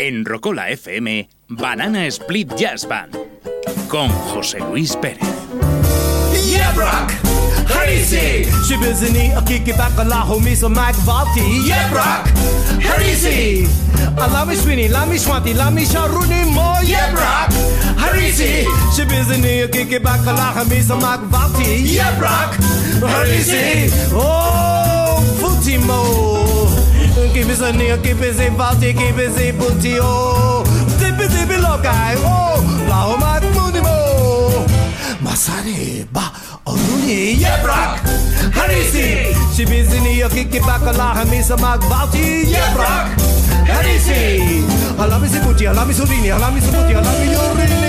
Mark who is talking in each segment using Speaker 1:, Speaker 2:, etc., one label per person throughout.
Speaker 1: En Rocola FM, Banana Split Jazz Band. Con José Luis Pérez.
Speaker 2: Yeah, Brock! Harisi! Shibizini, a kiki bakala, homies, a Mac Valti. Yeah, Brock! Harisi! Alami Swini, Lami Swanti, Lami Sharuni Mo, yeah, Brock! Harisi! Shibizini, a kiki bakala, homies, a Mac Valti. Yeah, Brock! Harisi! Oh, Futimo! keep it sunny, keep it safe, I'll take keep it safe, put you Zippy zippy lokai, oh, lao mat mo, Masare ba oruni yebrak harisi. Shibizini ni yoki kipakala hamisa magbauti yebrak harisi. Alami siputi, alami surini, alami siputi, alami yorini.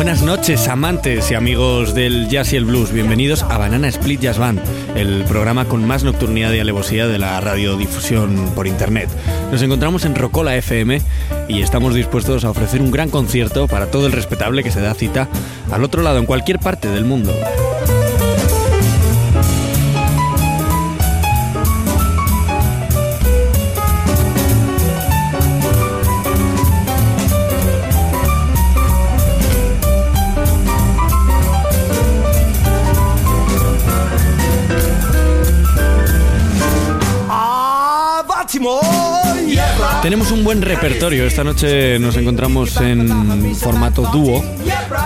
Speaker 3: Buenas noches, amantes y amigos del jazz y el blues. Bienvenidos a Banana Split Jazz Band, el programa con más nocturnidad y alevosidad de la radiodifusión por internet. Nos encontramos en Rocola FM y estamos dispuestos a ofrecer un gran concierto para todo el respetable que se da cita al otro lado, en cualquier parte del mundo. Tenemos un buen repertorio. Esta noche nos encontramos en formato dúo,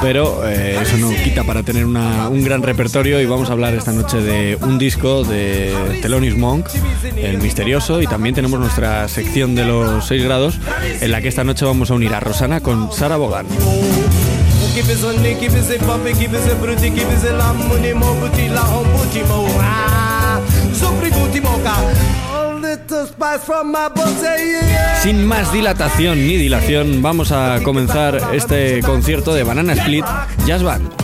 Speaker 3: pero eh, eso no quita para tener un gran repertorio. Y vamos a hablar esta noche de un disco de Thelonious Monk, El Misterioso, y también tenemos nuestra sección de los 6 grados, en la que esta noche vamos a unir a Rosana con Sara Bogan. Sin más dilatación ni dilación, vamos a comenzar este concierto de Banana Split Jazz Band.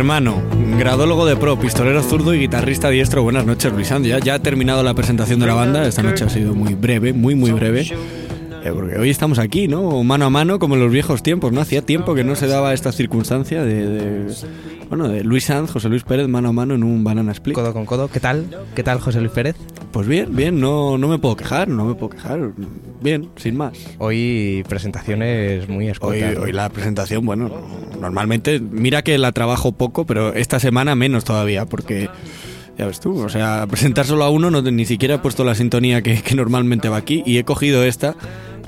Speaker 3: Hermano, gradólogo de pro, pistolero zurdo y guitarrista diestro. Buenas noches, Luis Andy. Ya, ya ha terminado la presentación de la banda. Esta noche ha sido muy breve, muy, muy breve. Eh, porque hoy estamos aquí, ¿no? Mano a mano, como en los viejos tiempos, ¿no? Hacía tiempo que no se daba esta circunstancia de, de- bueno, de Luis Sanz, José Luis Pérez, mano a mano en un Banana Split.
Speaker 4: Codo con codo. ¿Qué tal? ¿Qué tal, José Luis Pérez?
Speaker 3: Pues bien, bien, no, no me puedo quejar, no me puedo quejar. Bien, sin más.
Speaker 4: Hoy presentaciones muy escuetas.
Speaker 3: hoy la presentación, bueno, normalmente, mira que la trabajo poco, pero esta semana menos todavía, porque ya ves tú, o sea, presentar solo a uno, no, ni siquiera he puesto la sintonía que, que normalmente va aquí y he cogido esta,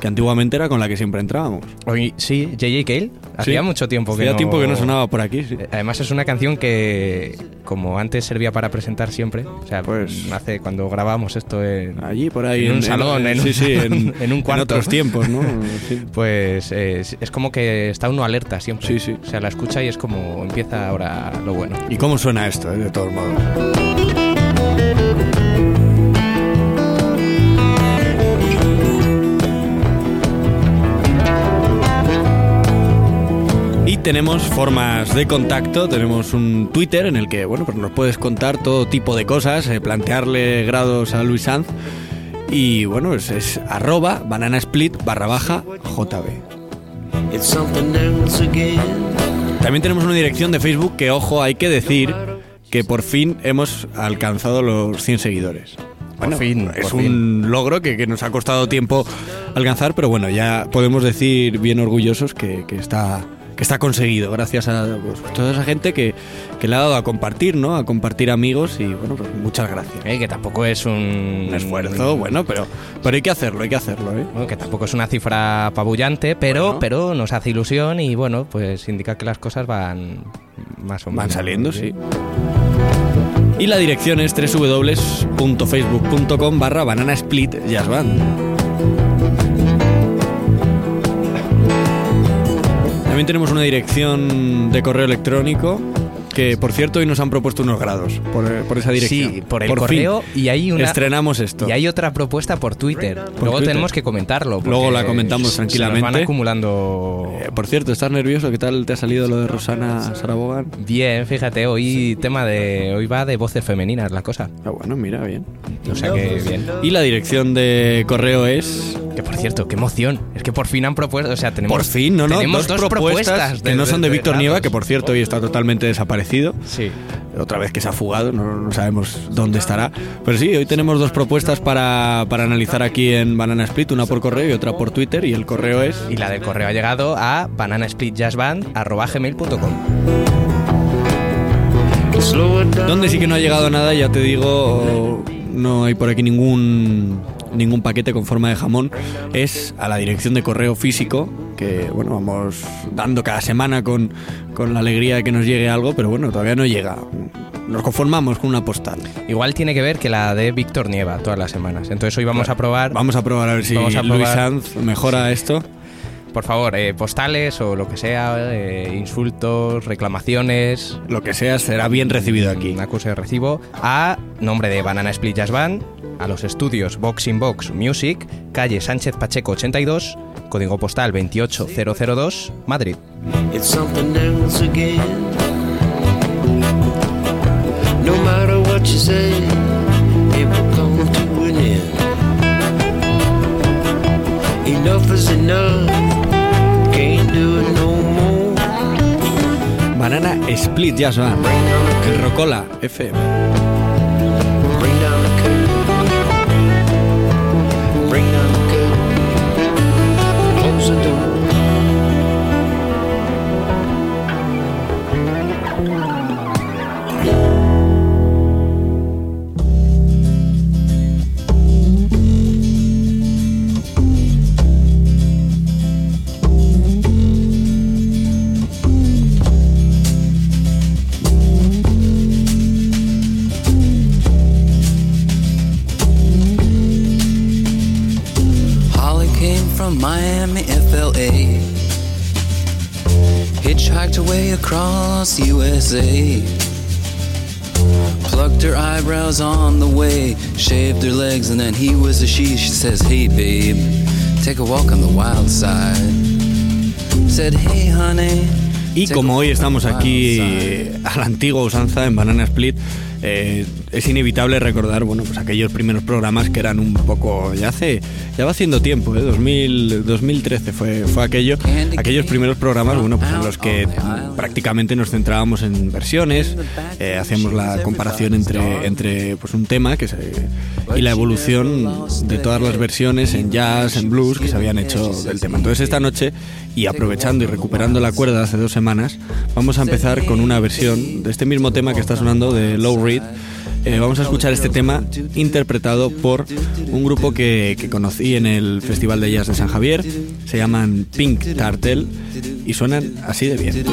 Speaker 3: que antiguamente era con la que siempre entrábamos.
Speaker 4: Hoy sí, J.J. Cale. Hacía
Speaker 3: Sí,
Speaker 4: mucho tiempo que
Speaker 3: hacía
Speaker 4: no...
Speaker 3: tiempo que no sonaba por aquí, sí.
Speaker 4: Además es una canción que, como antes servía para presentar siempre, o sea,
Speaker 3: Pues-
Speaker 4: hace cuando grabábamos esto en,
Speaker 3: Allí, por ahí.
Speaker 4: en un salón, en,
Speaker 3: sí,
Speaker 4: un,
Speaker 3: sí, en,
Speaker 4: un cuarto.
Speaker 3: otros tiempos, ¿no?
Speaker 4: Pues es, es como que está uno alerta siempre.
Speaker 3: Sí, sí.
Speaker 4: O sea, la escucha y es como empieza ahora lo bueno.
Speaker 3: ¿Y cómo suena esto, eh, de todos modos? Tenemos formas de contacto, tenemos un Twitter en el que, bueno, pues nos puedes contar todo tipo de cosas, eh, plantearle grados a Luis Sanz. Y bueno, es, es arroba bananasplit barra baja JB.
Speaker 5: It's something else again.
Speaker 3: También tenemos una dirección de Facebook que, ojo, hay que decir que por fin hemos alcanzado los 100 seguidores. Bueno,
Speaker 4: fin,
Speaker 3: es
Speaker 4: por
Speaker 3: un
Speaker 4: fin.
Speaker 3: logro que, que nos ha costado tiempo alcanzar, pero bueno, ya podemos decir bien orgullosos que, que está que está conseguido gracias a pues, toda esa gente que, que le ha dado a compartir, ¿no? A compartir amigos y bueno, pues muchas gracias.
Speaker 4: Eh, que tampoco es un,
Speaker 3: Un esfuerzo, bueno, pero, pero hay que hacerlo, hay que hacerlo, ¿eh?
Speaker 4: Bueno, que tampoco es una cifra apabullante, pero,
Speaker 3: Bueno.
Speaker 4: pero nos hace ilusión y bueno, pues indica que las cosas van más o menos.
Speaker 3: Van saliendo, sí. Y la dirección es www.facebook.com barra banana split También tenemos una dirección de correo electrónico que por cierto hoy nos han propuesto unos grados por, por esa dirección.
Speaker 4: Sí, por el correo y hay una
Speaker 3: estrenamos esto.
Speaker 4: Y hay otra propuesta por Twitter. Luego
Speaker 3: Twitter.
Speaker 4: tenemos que comentarlo.
Speaker 3: Luego la comentamos
Speaker 4: se nos
Speaker 3: tranquilamente.
Speaker 4: van acumulando.
Speaker 3: Eh, por cierto, ¿estás nervioso? ¿Qué tal te ha salido lo de Rosana Sarabogan?
Speaker 4: Bien, fíjate, hoy tema de hoy va de voces femeninas la cosa.
Speaker 3: Ah, bueno, mira, bien.
Speaker 4: O sea que bien.
Speaker 3: Y la dirección de correo es
Speaker 4: Que por cierto, qué emoción. Es que por fin han propuesto, o sea, tenemos
Speaker 3: por fin, ¿no? no
Speaker 4: tenemos
Speaker 3: dos,
Speaker 4: dos
Speaker 3: propuestas, que
Speaker 4: de-
Speaker 3: no son de,
Speaker 4: de
Speaker 3: Víctor. Nieva, que por cierto hoy está totalmente desaparecido.
Speaker 4: Sí.
Speaker 3: Otra vez que se ha fugado, no, no sabemos dónde estará. Pero sí, hoy tenemos dos propuestas para, para analizar aquí en Banana Split, una por correo y otra por Twitter. Y el correo es
Speaker 4: Y la del correo ha llegado a bananasplitjazzband@gmail.com.
Speaker 3: Donde sí que no ha llegado nada, ya te digo, no hay por aquí ningún ningún paquete con forma de jamón, es a la dirección de correo físico, que bueno, vamos dando cada semana con, con la alegría de que nos llegue algo, pero bueno, todavía no llega. Nos conformamos con una postal.
Speaker 4: Igual tiene que ver que la de Víctor Nieva todas las semanas. Entonces hoy vamos a probar,
Speaker 3: Vamos a probar a ver si
Speaker 4: Vamos a
Speaker 3: Luis
Speaker 4: probar.
Speaker 3: Sanz mejora esto.
Speaker 4: por favor, eh, postales o lo que sea, eh, insultos, reclamaciones,
Speaker 3: Lo que sea será bien recibido aquí.
Speaker 4: un acuse de recibo a nombre de Banana Split Jazz Band, a los estudios Box in Box Music, calle Sánchez Pacheco 82, código postal 28002, Madrid.
Speaker 6: It's something else again. No matter from Miami, FLA. Hitchhiked her way across USA. Plucked her eyebrows on the way, shaved her legs, and then he was a she. She says, Hey babe, take a walk on the wild side. Said, Hey honey.
Speaker 3: Y como hoy estamos aquí
Speaker 6: wild side."
Speaker 3: a la antigua usanza en Banana Split, eh, es inevitable recordar, bueno, pues aquellos primeros programas que eran un poco, ya hace, ya va haciendo tiempo, ¿eh? 2000, 2013 fue, fue aquello, aquellos primeros programas, bueno, pues en los que prácticamente nos centrábamos en versiones, eh, hacíamos la comparación entre, entre pues un tema que se, y la evolución de todas las versiones en jazz, en blues que se habían hecho del tema. Entonces esta noche, y aprovechando y recuperando la cuerda hace dos semanas, vamos a empezar con una versión de este mismo tema que está sonando de Low Reed. Eh, vamos a escuchar este tema interpretado por un grupo que, conocí en el Festival de Jazz de San Javier. Se llaman Pink Tartel y suenan así de bien.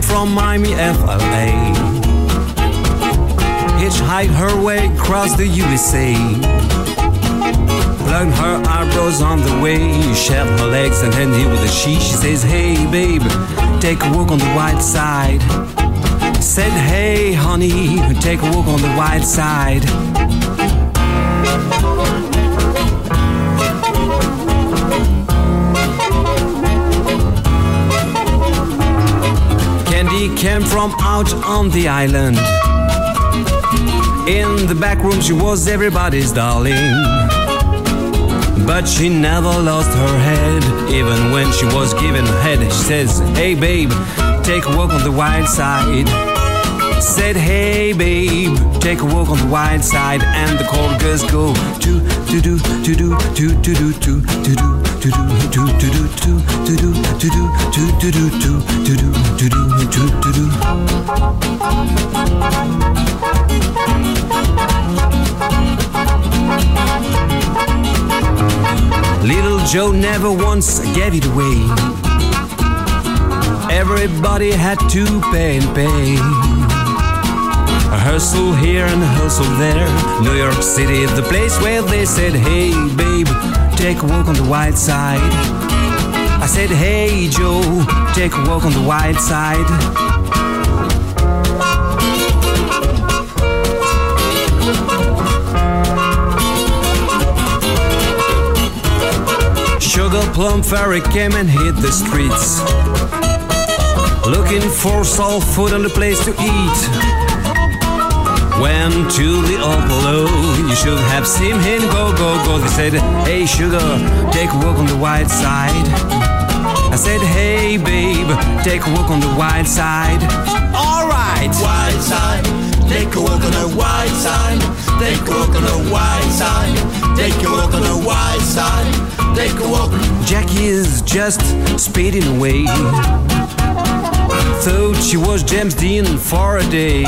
Speaker 5: From Miami. Across the USA. Plugged her eyebrows on the way, shaved her legs and he with a she. She says, Hey babe, take a walk on the white side. Said, Hey honey, take a walk on the white side. Candy came from out on the island. In the back room, she was everybody's darling. But she never lost her head, even when she was given a head. She says, Hey babe, take a walk on the wild side. Said, Hey babe, take a walk on the wild side. And the cold girls go, to, to do, to do, to, to do, to, to do. Little Joe never once gave it away. Everybody had to pay and pay. A hustle here and a hustle there. New York City, the place where they said, hey, babe take a walk on the white side. I said, Hey, Joe, take a walk on the white side. Sugar Plum Fairy came and hit the streets. Looking for soul food and a place to eat. Went to the Apollo, you should have seen him go, go, go. They said, Hey, sugar, take a walk on the white side. I said, Hey, babe, take a walk on the white side. Alright!
Speaker 7: White side, take a walk on the white side. Take a walk on the white side. Take a walk on the white side. Take a walk.
Speaker 5: Jackie is just speeding away. Thought she was James Dean for a day.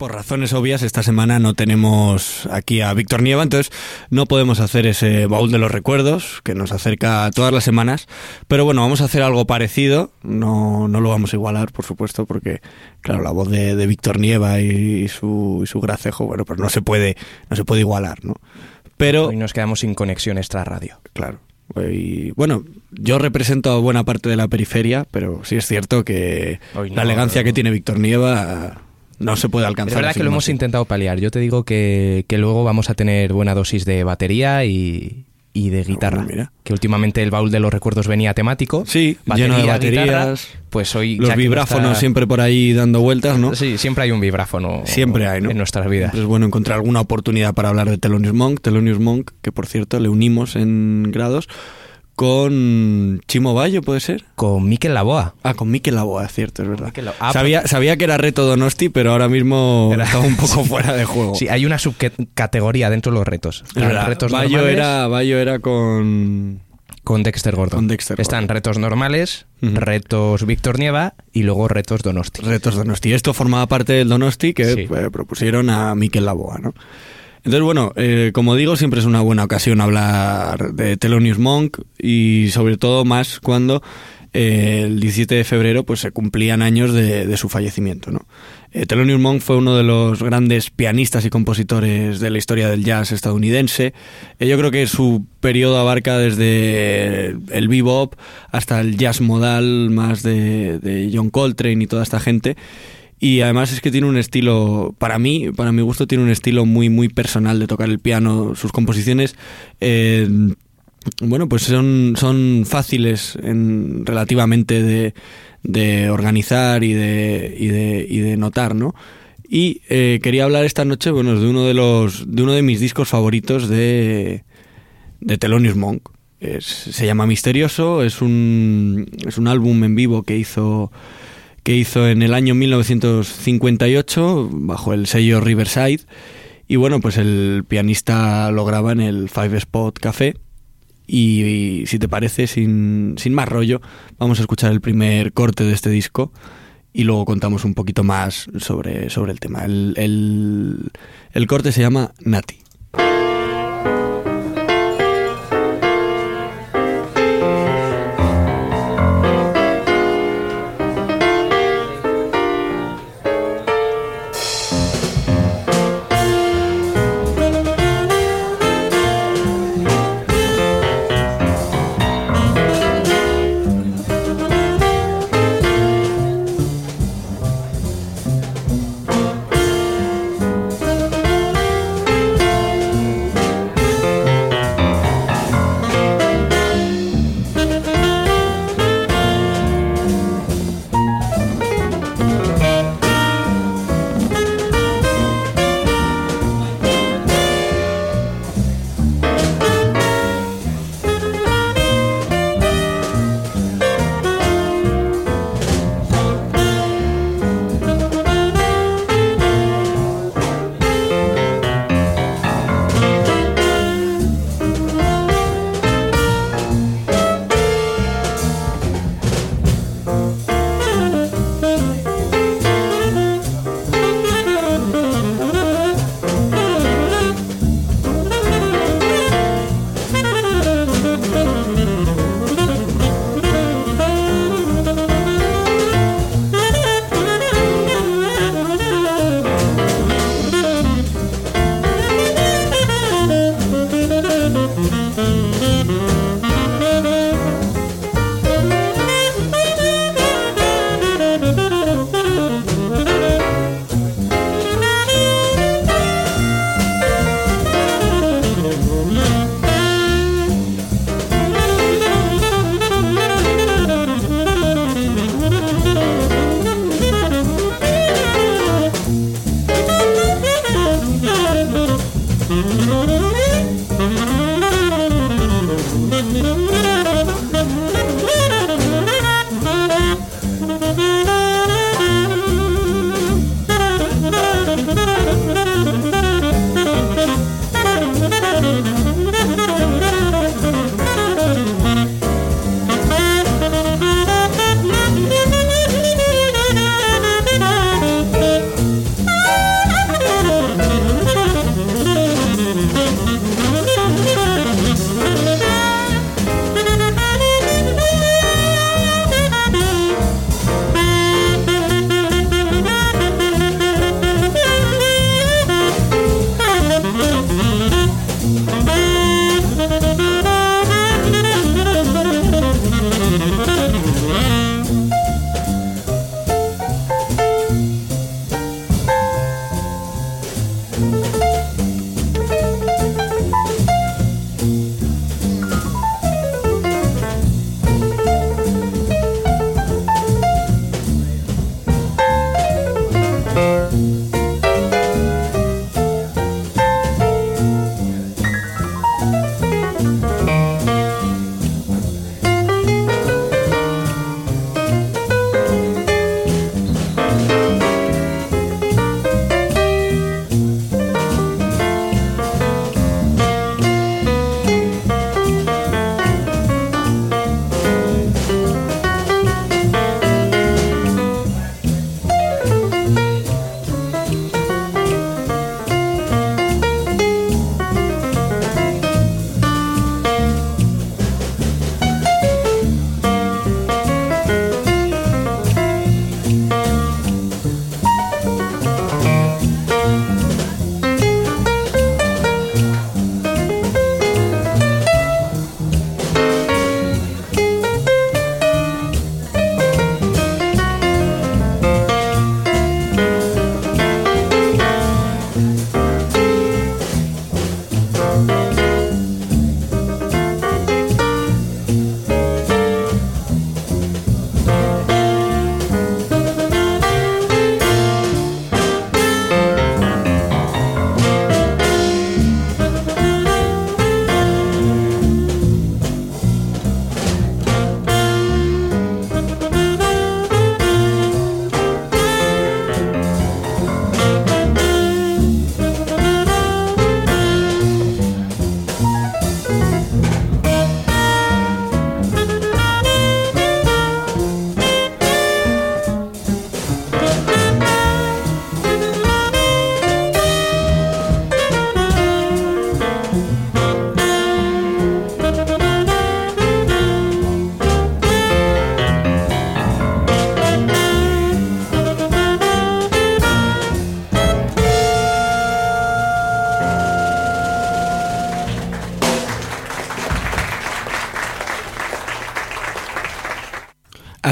Speaker 3: Por razones obvias, esta semana no tenemos aquí a Víctor Nieva, entonces no podemos hacer ese baúl de los recuerdos que nos acerca todas las semanas. Pero bueno, vamos a hacer algo parecido. No, no lo vamos a igualar, por supuesto, porque, claro, la voz de, de Víctor Nieva y, su, y su gracejo, bueno, pues no se puede, no se puede igualar, ¿no? Pero,
Speaker 4: Hoy nos quedamos sin conexión extra radio.
Speaker 3: claro. Y bueno, yo represento a buena parte de la periferia, pero sí es cierto que
Speaker 4: no,
Speaker 3: la elegancia
Speaker 4: no.
Speaker 3: que tiene Víctor Nieva no se puede
Speaker 4: Es
Speaker 3: alcanzar.
Speaker 4: verdad
Speaker 3: así
Speaker 4: que lo hemos intentado paliar. Yo te digo que, que luego vamos a tener buena dosis de batería y, y de guitarra.
Speaker 3: bueno.
Speaker 4: Que últimamente el baúl de los recuerdos venía temático.
Speaker 3: Sí,
Speaker 4: Batería,
Speaker 3: lleno de
Speaker 4: guitarra.
Speaker 3: baterías.
Speaker 4: Pues hoy
Speaker 3: Los vibráfonos
Speaker 4: está-
Speaker 3: siempre por ahí dando vueltas, ¿no?
Speaker 4: Sí, siempre hay un vibráfono.
Speaker 3: Siempre hay, ¿no?
Speaker 4: En nuestras vidas.
Speaker 3: Siempre es bueno encontrar alguna oportunidad para hablar de Thelonious Monk. Thelonious Monk, que por cierto le unimos en grados con Chimo Bayo, ¿puede ser?
Speaker 4: Con Miquel Laboa.
Speaker 3: Ah, con Mikel Laboa, es cierto, es verdad.
Speaker 4: Ah,
Speaker 3: sabía, sabía que era reto Donosti, pero ahora mismo
Speaker 4: Era-
Speaker 3: estaba un poco fuera de juego.
Speaker 4: Sí, hay una subcategoría dentro de los retos.
Speaker 3: es
Speaker 4: Están
Speaker 3: verdad.
Speaker 4: retos
Speaker 3: Bayo
Speaker 4: normales
Speaker 3: era, Bayo era con...
Speaker 4: con Dexter Gordon.
Speaker 3: con Dexter
Speaker 4: Están retos normales, retos Víctor Nieva y luego retos Donosti.
Speaker 3: Retos Donosti. Esto formaba parte del Donosti que
Speaker 4: Sí.
Speaker 3: eh, propusieron a Mikel Laboa, ¿no? Entonces, bueno, eh, como digo, siempre es una buena ocasión hablar de Thelonious Monk y sobre todo más cuando eh, el 17 de febrero pues se cumplían años de, su fallecimiento, ¿no? Eh, Monk fue uno de los grandes pianistas y compositores de la historia del jazz estadounidense. Eh, yo creo que su periodo abarca desde el bebop hasta el jazz modal más de John Coltrane y toda esta gente. Y además es que tiene un estilo, para mí, para mi gusto, tiene un estilo muy, muy personal de tocar el piano. Sus composiciones, eh, bueno, pues son, son fáciles en, relativamente de, de organizar y de, y de, y de notar, ¿no? Y eh, quería hablar esta noche, bueno, de uno de los, de uno de mis discos favoritos de, de Thelonious Monk. Se llama Misterioso, es un, es un álbum en vivo que hizo que hizo en el año 1958 bajo el sello Riverside. Y bueno pues el pianista lo graba en el Five Spot Café. Y, si te parece sin, sin más rollo vamos a escuchar el primer corte de este disco y luego contamos un poquito más sobre, sobre el tema. El, el, el corte se llama Nati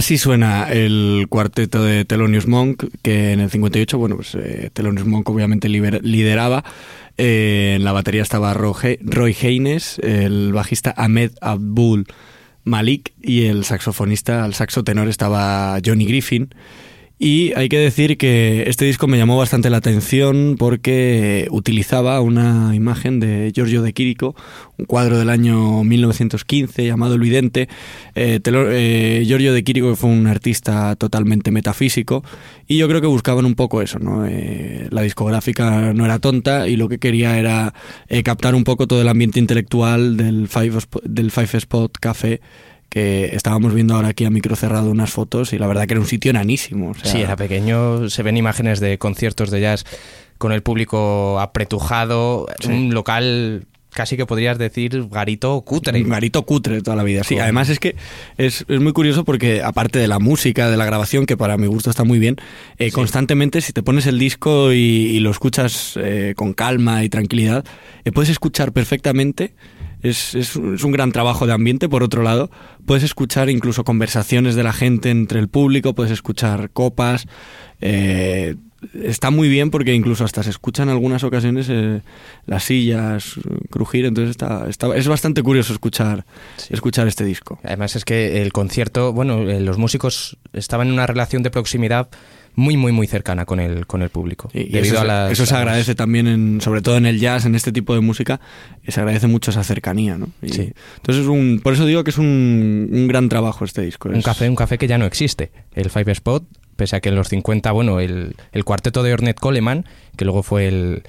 Speaker 3: Así suena el cuarteto de Thelonious Monk, que en el 58, bueno, pues eh, Thelonious Monk obviamente lideraba. Eh, en la batería estaba Roy Haynes, el bajista Ahmed Abdul Malik y el saxofonista, el saxo tenor estaba Johnny Griffin. Y hay que decir que este disco me llamó bastante la atención porque utilizaba una imagen de Giorgio de Quirico, un cuadro del año 1915 llamado El Vidente. Eh, eh, Giorgio de Quirico fue un artista totalmente metafísico y yo creo que buscaban un poco eso. ¿no? Eh, la discográfica no era tonta y lo que quería era captar un poco todo el ambiente intelectual del Five, del Five Spot Café que estábamos viendo ahora aquí a micro cerrado unas fotos y la verdad que era un sitio enanísimo. o sea,
Speaker 4: Sí, era pequeño. Se ven imágenes de conciertos de jazz con el público apretujado.
Speaker 3: Sí.
Speaker 4: Un local casi que podrías decir garito cutre.
Speaker 3: Garito cutre toda la vida. Sí, además es que es, es muy curioso porque aparte de la música, de la grabación, que para mi gusto está muy bien, eh, constantemente si te pones el disco y, y lo escuchas eh, con calma y tranquilidad, eh, puedes escuchar perfectamente. Es, es un es un gran trabajo de ambiente, por otro lado. Puedes escuchar incluso conversaciones de la gente entre el público, puedes escuchar copas. eh, está muy bien porque incluso hasta se escuchan en algunas ocasiones eh, las sillas crujir, entonces está, está- es bastante curioso escuchar, escuchar este disco.
Speaker 4: Además es que el concierto, bueno, eh, los músicos estaban en una relación de proximidad muy, muy, muy cercana con el, con el público.
Speaker 3: Y- eso,
Speaker 4: a las,
Speaker 3: eso se
Speaker 4: las-
Speaker 3: agradece también, en, sobre todo en el jazz, en este tipo de música, eh, se agradece mucho esa cercanía. ¿no? Y
Speaker 4: Sí.
Speaker 3: Entonces, es un, por eso digo que es un, un gran trabajo este disco.
Speaker 4: Un café, un café que ya no existe. El Five Spot, pese a que en los 50, bueno, el, el cuarteto de Ornette Coleman, que luego fue el,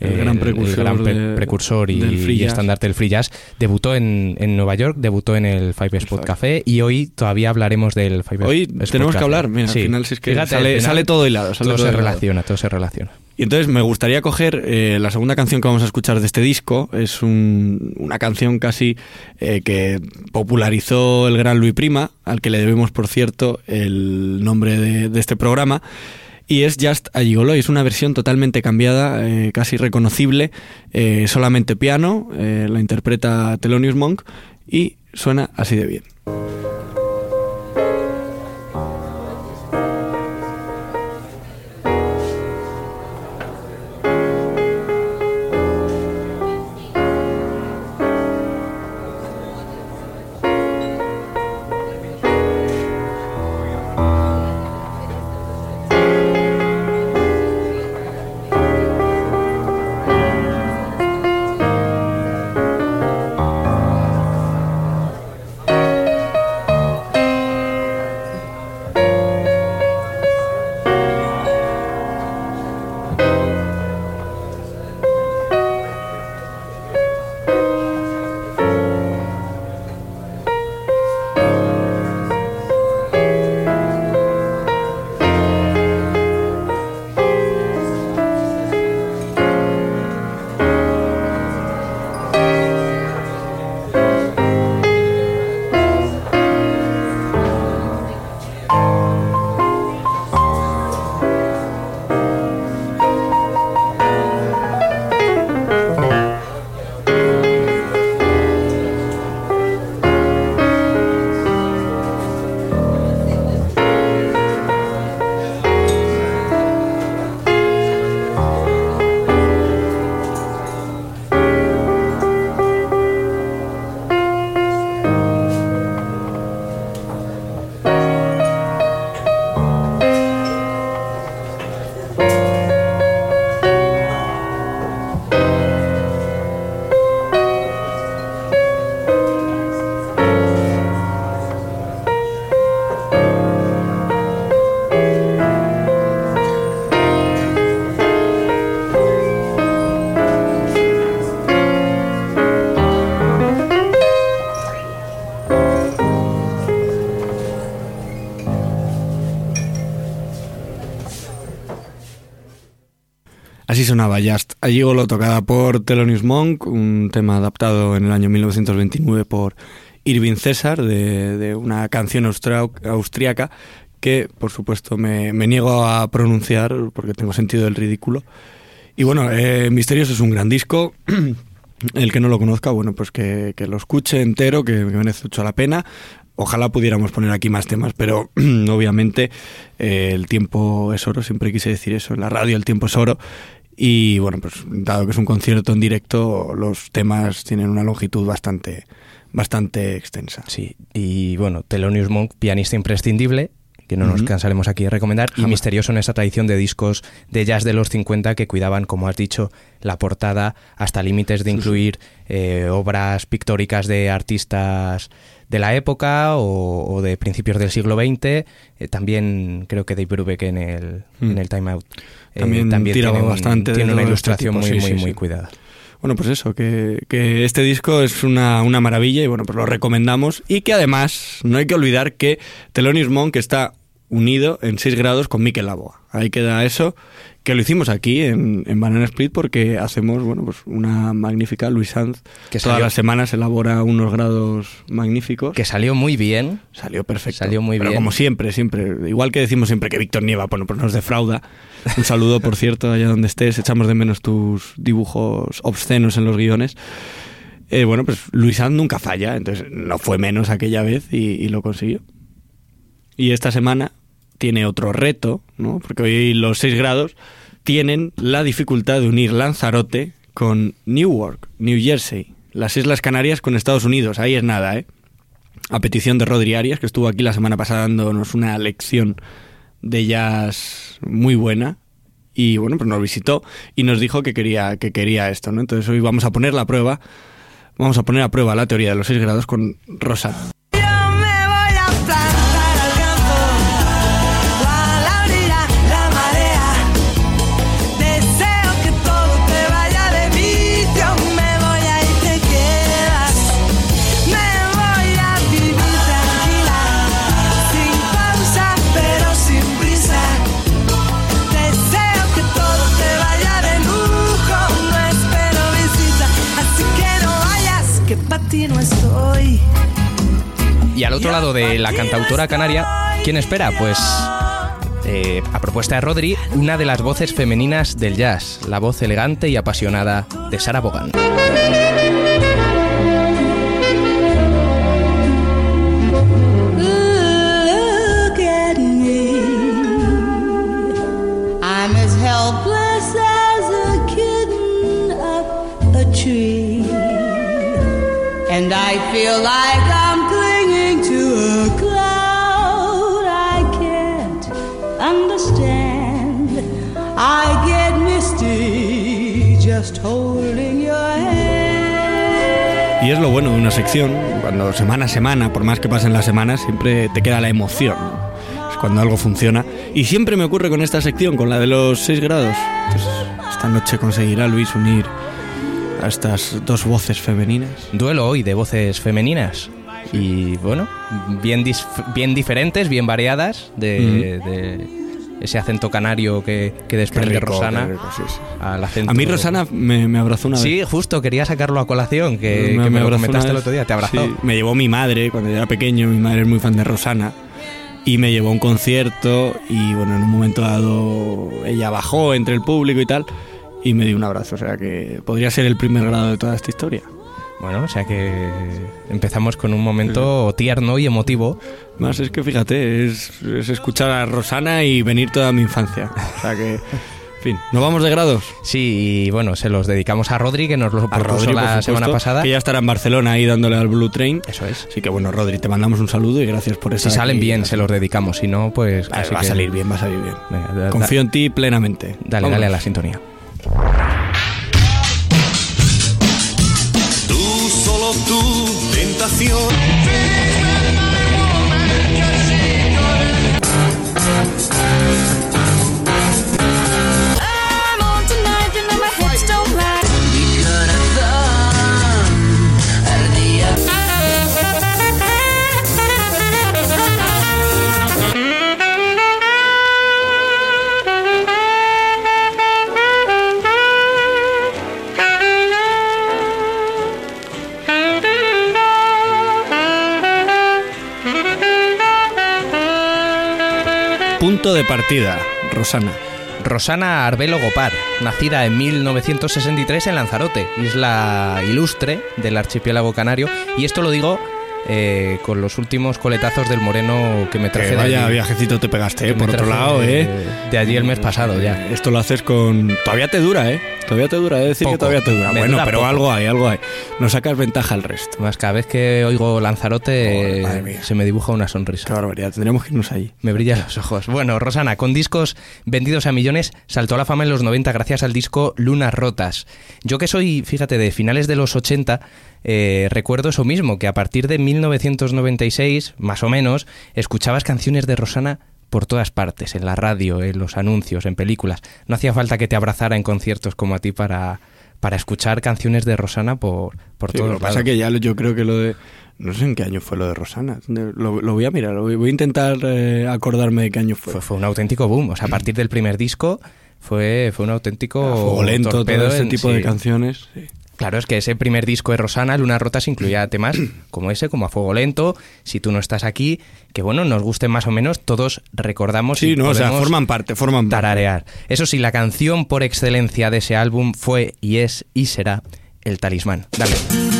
Speaker 3: El gran precursor
Speaker 4: gran pre-
Speaker 3: de-
Speaker 4: precursor y,
Speaker 3: del free
Speaker 4: y
Speaker 3: jazz.
Speaker 4: estandarte del free jazz, debutó en, en Nueva York, debutó en el Five Spot
Speaker 3: Five.
Speaker 4: Café y hoy todavía hablaremos del Five
Speaker 3: Hoy
Speaker 4: Spot
Speaker 3: tenemos que hablar, mira,
Speaker 4: Sí.
Speaker 3: al final si es que
Speaker 4: Fíjate,
Speaker 3: sale,
Speaker 4: al final
Speaker 3: sale todo hilado. sale
Speaker 4: todo
Speaker 3: todo
Speaker 4: se
Speaker 3: hilado.
Speaker 4: relaciona, todo se relaciona.
Speaker 3: Y entonces me gustaría coger eh, la segunda canción que vamos a escuchar de este disco. Es un- una canción casi eh, que popularizó el gran Luis Prima, al que le debemos, por cierto, el nombre de, de este programa. Y es Just a Gigolo, es una versión totalmente cambiada, eh, casi reconocible, eh, solamente piano, eh, la interpreta Thelonious Monk, y suena así de bien. Sonaba Just a Gigolo, tocada por Thelonious Monk, un tema adaptado en el año 1929 por Irving César, de, una canción austriaca que, por supuesto, me, niego a pronunciar porque tengo sentido del ridículo. Y bueno, eh, es un gran disco. El que no lo conozca, bueno, pues que, lo escuche entero, que, que merece mucho la pena. ojalá pudiéramos poner aquí más temas, pero obviamente eh, el tiempo es oro, siempre quise decir eso, en la radio el tiempo es oro. Y bueno, pues dado que es un concierto en directo, los temas tienen una longitud bastante, bastante extensa.
Speaker 4: Sí, y bueno, Thelonious Monk, pianista imprescindible, que no nos cansaremos aquí de recomendar, y misterioso en esa tradición de discos de jazz de los 50 que cuidaban, como has dicho, la portada hasta límites de incluir eh, obras pictóricas de artistas de la época o, o de principios del siglo XX. Eh, también creo que Dave Brubeck en el,
Speaker 3: Mm.
Speaker 4: en el Time Out eh,
Speaker 3: También
Speaker 4: tiene, un-
Speaker 3: bastante
Speaker 4: tiene una
Speaker 3: este
Speaker 4: ilustración muy,
Speaker 3: sí,
Speaker 4: muy,
Speaker 3: sí,
Speaker 4: muy
Speaker 3: sí.
Speaker 4: cuidada.
Speaker 3: Bueno, pues eso, que, que este disco es una, una maravilla y bueno, pues lo recomendamos. Y que además no hay que olvidar que Thelonious Monk está unido en 6 grados con Mikel Laboa. Ahí queda eso, que lo hicimos aquí en, en Banana Split porque hacemos, bueno, pues una magnífica, Luis Sanz,
Speaker 4: Que
Speaker 3: todas
Speaker 4: salió-
Speaker 3: las semanas elabora unos grados magníficos.
Speaker 4: Que salió muy bien.
Speaker 3: Salió perfecto.
Speaker 4: Salió muy
Speaker 3: Pero
Speaker 4: bien.
Speaker 3: como siempre, siempre. Igual que decimos siempre que Víctor Nieva, bueno, pues nos defrauda. Un saludo, por cierto, allá donde estés. Echamos de menos tus dibujos obscenos en los guiones. Eh, bueno, pues Luis Sanz nunca falla, entonces no fue menos aquella vez y, y lo consiguió. Y esta semana tiene otro reto, ¿no? Porque hoy los 6 grados tienen la dificultad de unir Lanzarote con Newark, New Jersey, las Islas Canarias con Estados Unidos. Ahí es nada, ¿eh? a petición de Rodri Arias, que estuvo aquí la semana pasada dándonos una lección de jazz muy buena. Y bueno, pues nos visitó y nos dijo que quería, que quería esto, ¿no? Entonces hoy vamos a poner la prueba, vamos a poner a prueba la teoría de los 6 grados con Rosa.
Speaker 4: Y al otro lado de la cantautora canaria, ¿quién espera? Pues eh, a propuesta de Rodri, una de las voces femeninas del jazz, la voz elegante y apasionada de Sarah
Speaker 8: tree. And I feel like I'm
Speaker 3: es lo bueno de una sección, cuando semana a semana, por más que pasen las semanas, siempre te queda la emoción. ¿no? Es cuando algo funciona. Y siempre me ocurre con esta sección, con la de los 6 grados. Pues esta noche conseguirá Luis unir a estas dos voces femeninas.
Speaker 4: Duelo hoy de voces femeninas. Y bueno, bien, bien diferentes, bien variadas, de, de ese acento canario que, que desprende
Speaker 3: rico,
Speaker 4: Rosana
Speaker 3: qué rico, sí, sí.
Speaker 4: al acento.
Speaker 3: A mí Rosana me, me abrazó una vez.
Speaker 4: Sí, justo, quería sacarlo a colación, que,
Speaker 3: Me-
Speaker 4: que me, lo comentaste el otro día, te abrazó.
Speaker 3: Sí, me llevó mi madre cuando yo era pequeño, mi madre es muy fan de Rosana. Y me llevó a un concierto y bueno, en un momento dado ella bajó entre el público y tal y me dio un abrazo. O sea que podría ser el primer grado de toda esta historia.
Speaker 4: Bueno, o sea que empezamos con un momento tierno y emotivo.
Speaker 3: Más es que fíjate, es, es escuchar a Rosana y venir toda mi infancia. O sea que, en fin, ¿nos vamos de grados?
Speaker 4: Sí, y bueno, se los dedicamos a Rodri, que nos lo propuso
Speaker 3: Rodri,
Speaker 4: la
Speaker 3: supuesto,
Speaker 4: semana pasada.
Speaker 3: Que ya estará en Barcelona ahí dándole al Blue Train.
Speaker 4: Eso es.
Speaker 3: Así que bueno, Rodri, te mandamos un saludo y gracias por
Speaker 4: Si
Speaker 3: estar
Speaker 4: salen
Speaker 3: aquí.
Speaker 4: bien, se los dedicamos. Si no, pues. Casi
Speaker 3: va a salir bien, va a salir bien.
Speaker 4: Venga, da- da-
Speaker 3: Confío en ti plenamente.
Speaker 4: Dale,
Speaker 3: Vámonos.
Speaker 4: dale a la sintonía.
Speaker 3: Partida, Rosana.
Speaker 4: Rosana Arbelo Gopar, nacida en 1963 en Lanzarote, isla ilustre del archipiélago canario. Y esto lo digo eh, con los últimos coletazos del moreno que me traje
Speaker 3: Que
Speaker 4: de
Speaker 3: vaya
Speaker 4: allí.
Speaker 3: viajecito te pegaste, eh, por otro lado,
Speaker 4: de,
Speaker 3: ¿eh?
Speaker 4: De allí el mes pasado ya.
Speaker 3: Esto lo haces con... Todavía te dura, ¿eh? Todavía te dura, es decir que todavía te dura.
Speaker 4: Me
Speaker 3: bueno,
Speaker 4: dura
Speaker 3: pero
Speaker 4: poco.
Speaker 3: algo hay, algo hay. No sacas ventaja al resto.
Speaker 4: Más cada vez que oigo Lanzarote se me dibuja una sonrisa.
Speaker 3: Qué barbaridad, tendríamos que irnos ahí.
Speaker 4: Me brillan los ojos. Bueno, Rosana, con discos vendidos a millones, saltó a la fama en los 90 gracias al disco Lunas Rotas. Yo que soy, fíjate, de finales de los 80, eh, recuerdo eso mismo, que a partir de 1996, más o menos, escuchabas canciones de Rosana por todas partes, en la radio, en los anuncios, en películas. No hacía falta que te abrazara en conciertos como a ti para, para escuchar canciones de Rosana por, por
Speaker 3: Sí,
Speaker 4: todos
Speaker 3: lo que pasa que ya yo creo que lo de... No sé en qué año fue lo de Rosana. Lo, lo voy a mirar, lo voy, voy a intentar eh, acordarme de qué año fue.
Speaker 4: fue, fue un auténtico boom. O sea, a partir del primer disco fue, fue un auténtico
Speaker 3: A fuego lento, todo ese
Speaker 4: en-
Speaker 3: tipo
Speaker 4: sí.
Speaker 3: de canciones. sí.
Speaker 4: Claro, es que ese primer disco de Rosana, Luna Rotas, incluía temas como ese, como A Fuego Lento, Si tú no estás aquí, que bueno, nos gusten más o menos, todos recordamos
Speaker 3: Sí,
Speaker 4: y
Speaker 3: no, o sea, forman parte, forman parte.
Speaker 4: tararear. Eso sí, la canción por excelencia de ese álbum fue y es y será El Talismán. Dale.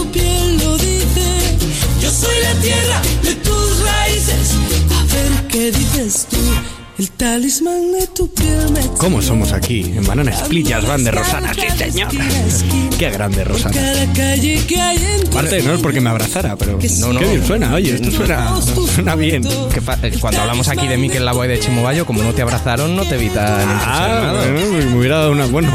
Speaker 8: tu piel lo dice. Yo soy la tierra de tus raíces. A ver qué dices tú, el talismán de tu piel me
Speaker 3: ¿Cómo somos aquí? En Banana Split Jazz Band de Rosana, sí señor. Qué grande Rosana.
Speaker 8: Cada calle que hay en tu
Speaker 3: Aparte, no es porque me abrazara, pero
Speaker 4: No, no.
Speaker 3: qué bien suena, oye, esto suena, suena bien.
Speaker 4: Que Cuando hablamos aquí de Miquel Lavoe y de Chimo Bayo, como no te abrazaron, no te evitan
Speaker 3: Ah, bueno, me hubiera dado una... Bueno,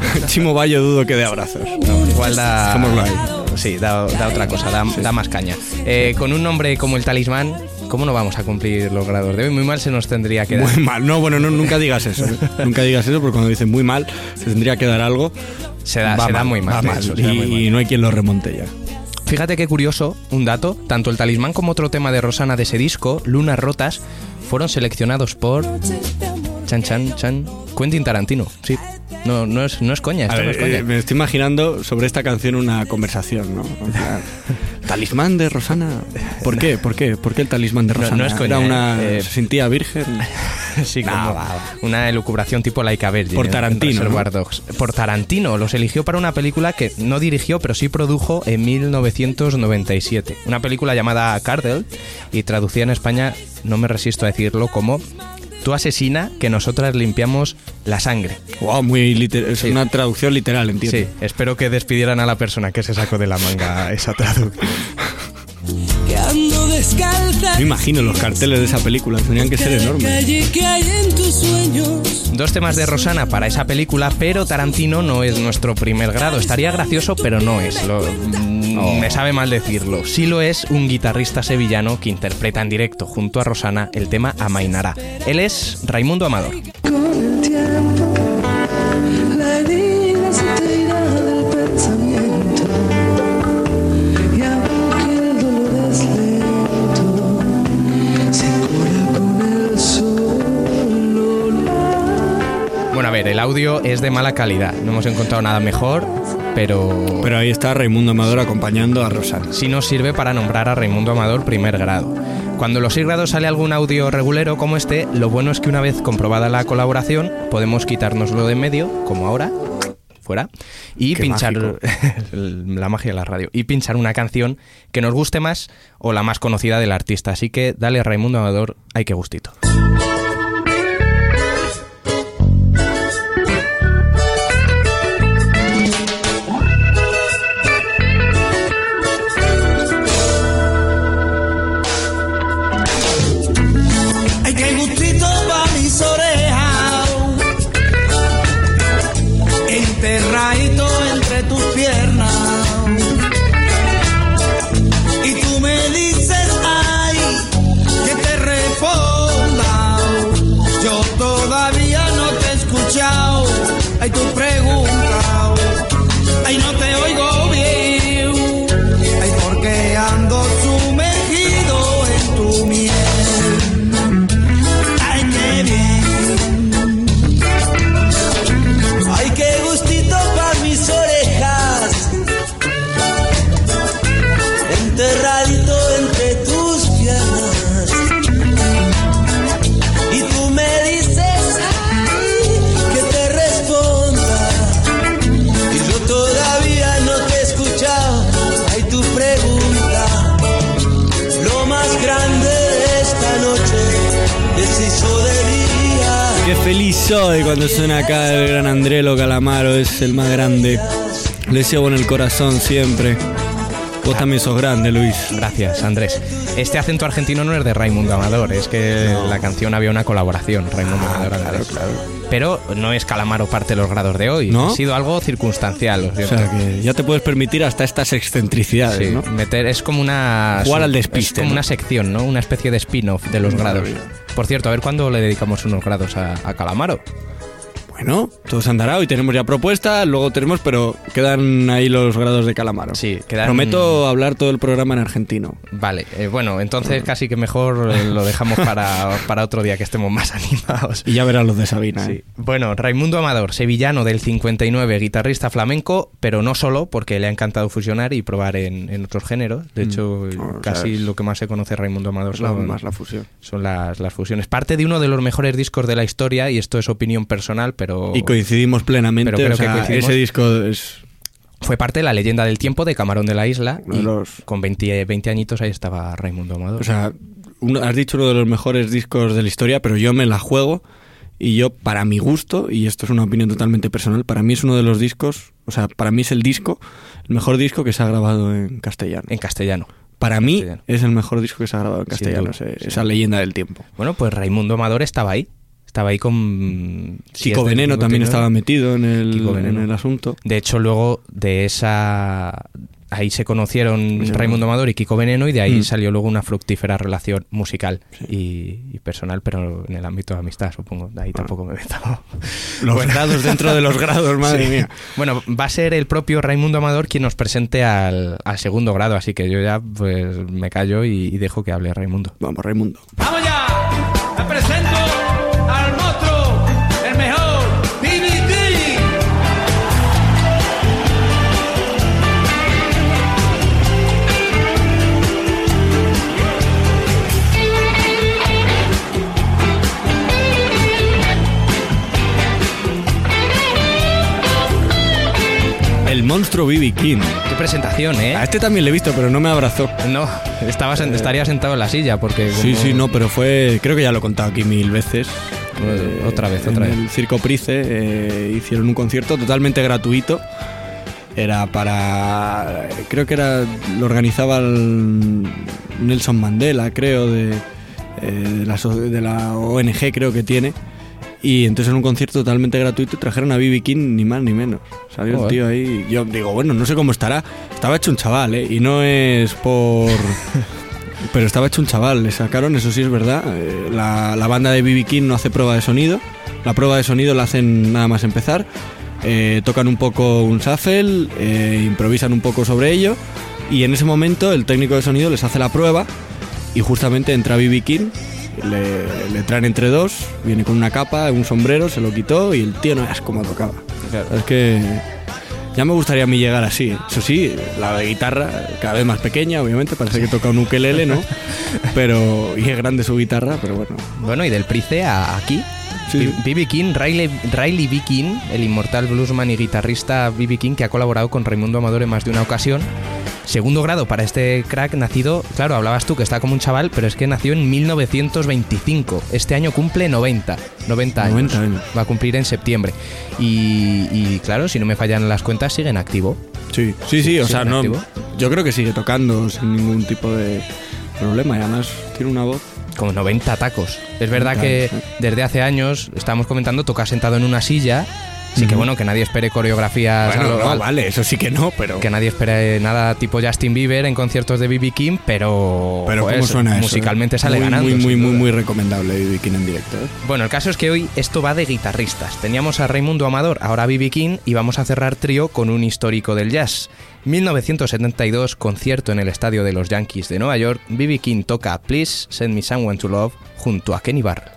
Speaker 3: Chimo Bayo dudo que de abrazos.
Speaker 4: No, igual da.
Speaker 3: Ahí.
Speaker 4: Sí, da, da otra cosa, da, da más caña. Eh, con un nombre como el talismán, ¿cómo no vamos a cumplir los grados de hoy? Muy mal se nos tendría que dar.
Speaker 3: Muy mal. No, bueno, no, nunca digas eso. nunca digas eso porque cuando dicen muy mal, se tendría que dar algo.
Speaker 4: Se da,
Speaker 3: Va
Speaker 4: se da muy mal.
Speaker 3: va
Speaker 4: de
Speaker 3: mal,
Speaker 4: eso, se da
Speaker 3: y,
Speaker 4: muy mal.
Speaker 3: y no hay quien lo remonte ya.
Speaker 4: Fíjate qué curioso, un dato, tanto el talismán como otro tema de Rosana de ese disco, Lunas Rotas, fueron seleccionados por Chan Chan Chan Quentin Tarantino. Sí, no, no, es, no es coña, esto no es coña.
Speaker 3: eh, me estoy imaginando sobre esta canción una conversación, ¿no? O sea, talismán de Rosana. ¿Por qué? ¿Por qué? ¿Por qué el talismán de Rosana?
Speaker 4: no es coña,
Speaker 3: Era una.
Speaker 4: eh, eh,
Speaker 3: se sentía virgen.
Speaker 4: Sí, como
Speaker 3: va, va.
Speaker 4: una elucubración tipo Laika Virgin.
Speaker 3: Por Tarantino,
Speaker 4: Dogs. Por Tarantino. Los eligió para una película que no dirigió, pero sí produjo en 1997. Una película llamada Cardell y traducida en España, no me resisto a decirlo, como Tú asesina que nosotras limpiamos la sangre.
Speaker 3: Wow, muy liter- es
Speaker 4: Sí.
Speaker 3: una traducción literal, entiendo.
Speaker 4: Sí, espero que despidieran a la persona que se sacó de la manga esa traducción.
Speaker 8: descalza.
Speaker 3: Me imagino los carteles de esa película, tendrían que ser enormes.
Speaker 4: Dos temas de Rosana para esa película, pero Tarantino no es nuestro primer grado. Estaría gracioso, pero no es. Lo- Me sabe mal decirlo. Sí lo es un guitarrista sevillano que interpreta en directo junto a Rosana el tema Amainará. Él es Raimundo Amador.
Speaker 8: Con el tiempo,
Speaker 4: ver, el audio es de mala calidad. No hemos encontrado nada mejor, pero...
Speaker 3: Pero ahí está Raimundo Amador acompañando a Rosana.
Speaker 4: sí nos sirve para nombrar a Raimundo Amador primer grado. Cuando los 6 grados sale algún audio regulero como este, lo bueno es que una vez comprobada la colaboración, podemos quitárnoslo de en medio, como ahora, fuera y
Speaker 3: Qué
Speaker 4: pinchar la magia de la radio y pinchar una canción que nos guste más o la más conocida del artista. Así que dale Raimundo Amador, hay que gustito.
Speaker 3: Soy cuando suena acá el gran Andrelo Calamaro, es el más grande. Le llevo en el corazón siempre. Vos también sos grande, Luis.
Speaker 4: Gracias, Andrés. Este acento argentino no es de Raimundo Amador, es que la canción había una colaboración, Raimundo Amador. Andrés. Pero no es Calamaro parte de los grados de hoy,
Speaker 3: ¿No?
Speaker 4: ha sido algo circunstancial.
Speaker 3: O sea que ya te puedes permitir hasta estas excentricidades,
Speaker 4: Sí,
Speaker 3: ¿no?
Speaker 4: meter es como una
Speaker 3: Jugar al
Speaker 4: es
Speaker 3: despiste,
Speaker 4: como
Speaker 3: ¿no?
Speaker 4: una sección, ¿no? Una especie de spin-off de los grados. Por cierto, a ver cuándo le dedicamos unos grados a, a Calamaro.
Speaker 3: Bueno, todo se andará. Hoy tenemos ya propuestas, luego tenemos, pero quedan ahí los grados de Calamaro.
Speaker 4: Sí, quedan-
Speaker 3: Prometo hablar todo el programa en argentino.
Speaker 4: Vale, eh, bueno, entonces casi que mejor eh, lo dejamos para, para otro día que estemos más animados.
Speaker 3: Y ya verás los de Sabina.
Speaker 4: Sí.
Speaker 3: ¿eh?
Speaker 4: Bueno, Raimundo Amador, sevillano del 59, guitarrista flamenco, pero no solo, porque le ha encantado fusionar y probar en, en otros géneros. De hecho,
Speaker 3: o
Speaker 4: casi lo que más se conoce Raimundo Amador son,
Speaker 3: más la fusión.
Speaker 4: son las, las fusiones. Parte de uno de los mejores discos de la historia, y esto es opinión personal, pero
Speaker 3: Y coincidimos plenamente.
Speaker 4: Pero creo
Speaker 3: o sea,
Speaker 4: que coincidimos.
Speaker 3: Ese disco es.
Speaker 4: fue parte de la leyenda del tiempo de Camarón de la Isla. Y
Speaker 3: los-
Speaker 4: con 20, 20 añitos ahí estaba Raimundo Amador.
Speaker 3: O sea, uno- has dicho uno de los mejores discos de la historia, pero yo me la juego. Y yo, para mi gusto, y esto es una opinión totalmente personal, para mí es uno de los discos, o sea, para mí es el disco, el mejor disco que se ha grabado en castellano.
Speaker 4: en castellano.
Speaker 3: Para mí
Speaker 4: castellano.
Speaker 3: es el mejor disco que se ha grabado en castellano,
Speaker 4: duda,
Speaker 3: ese-
Speaker 4: sí.
Speaker 3: esa leyenda del tiempo.
Speaker 4: Bueno, pues Raimundo Amador estaba ahí. Estaba ahí con...
Speaker 3: Chico Veneno también
Speaker 4: 59.
Speaker 3: estaba metido en el,
Speaker 4: Kiko Veneno.
Speaker 3: en el asunto.
Speaker 4: De hecho, luego de esa... Ahí se conocieron
Speaker 3: Sí.
Speaker 4: Raimundo Amador y Kiko Veneno y de ahí
Speaker 3: Mm.
Speaker 4: salió luego una fructífera relación musical y, y personal, pero en el ámbito de amistad, supongo. De ahí tampoco me he metido.
Speaker 3: Los grados dentro de los grados, madre
Speaker 4: Sí.
Speaker 3: mía.
Speaker 4: Bueno, va a ser el propio Raimundo Amador quien nos presente al, al segundo grado, así que yo ya pues me callo y, y dejo que hable Raimundo.
Speaker 3: Vamos, Raimundo.
Speaker 5: ¡Vamos ya! Monstruo
Speaker 3: B.B. King.
Speaker 4: Qué presentación, ¿eh?
Speaker 3: A este también le he visto, pero no me abrazó.
Speaker 4: No, estaba estaría sentado en la silla porque...
Speaker 3: Sí,
Speaker 4: como-
Speaker 3: sí, no, pero fue. Creo que ya lo he contado aquí mil veces.
Speaker 4: Eh, otra vez,
Speaker 3: en
Speaker 4: otra vez.
Speaker 3: el Circo Price eh, hicieron un concierto totalmente gratuito. Era para. Creo que era. Lo organizaba el Nelson Mandela, creo, de, eh, de, la, so- de la ONG, creo que tiene. Y entonces en un concierto totalmente gratuito trajeron a B.B. King, ni más ni menos. Salió el
Speaker 4: Joder.
Speaker 3: tío ahí. Yo digo, bueno, no sé cómo estará. Estaba hecho un chaval, ¿eh? Y no es por. Pero estaba hecho un chaval, le sacaron, eso sí es verdad. eh, La, la banda de BB King no hace prueba de sonido. La prueba de sonido la hacen nada más empezar. eh, tocan un poco un shuffle, eh, improvisan un poco sobre ello. Y en ese momento el técnico de sonido les hace la prueba. Y justamente entra BB King, le, le traen entre dos, viene con una capa, un sombrero, se lo quitó y el tío no es como tocaba. Es que ya me gustaría a mí llegar así. ¿eh? Eso sí, la guitarra cada vez más pequeña, obviamente, parece que toca un ukelele, ¿no? Pero y es grande su guitarra, pero bueno.
Speaker 4: Bueno, y del Price a aquí.
Speaker 3: Sí,
Speaker 4: B.B. King, Riley, Riley B. King, el inmortal bluesman y guitarrista B.B. King que ha colaborado con Raimundo Amador en más de una ocasión. Segundo grado para este crack nacido, claro, hablabas tú que está como un chaval, pero es que nació en 1925. Este año cumple 90, 90 años.
Speaker 3: 90 años.
Speaker 4: Va a cumplir en septiembre. Y, y, claro, si no me fallan las cuentas, sigue en activo.
Speaker 3: Sí, sí, sí, o sea, no,
Speaker 4: activo.
Speaker 3: yo creo que sigue tocando sin ningún tipo de problema y además tiene una voz.
Speaker 4: Como 90 tacos. Es verdad
Speaker 3: 90
Speaker 4: que desde hace años, estábamos comentando, toca sentado en una silla. Así que bueno, que nadie espere coreografías.
Speaker 3: Bueno, no, vale, eso sí que no, pero
Speaker 4: Que nadie espere nada tipo Justin Bieber en conciertos de B.B. King, pero,
Speaker 3: pero cómo suena eso.
Speaker 4: musicalmente
Speaker 3: eh?
Speaker 4: sale
Speaker 3: muy,
Speaker 4: ganando.
Speaker 3: Muy muy muy muy recomendable B.B. King en directo. ¿eh?
Speaker 4: Bueno, el caso es que hoy esto va de guitarristas. Teníamos a Raimundo Amador, ahora B.B. King, y vamos a cerrar trío con un histórico del jazz. 1972, concierto en el estadio de los Yankees de Nueva York. B.B. King toca Please Send Me Someone to Love junto a Kenny Barr.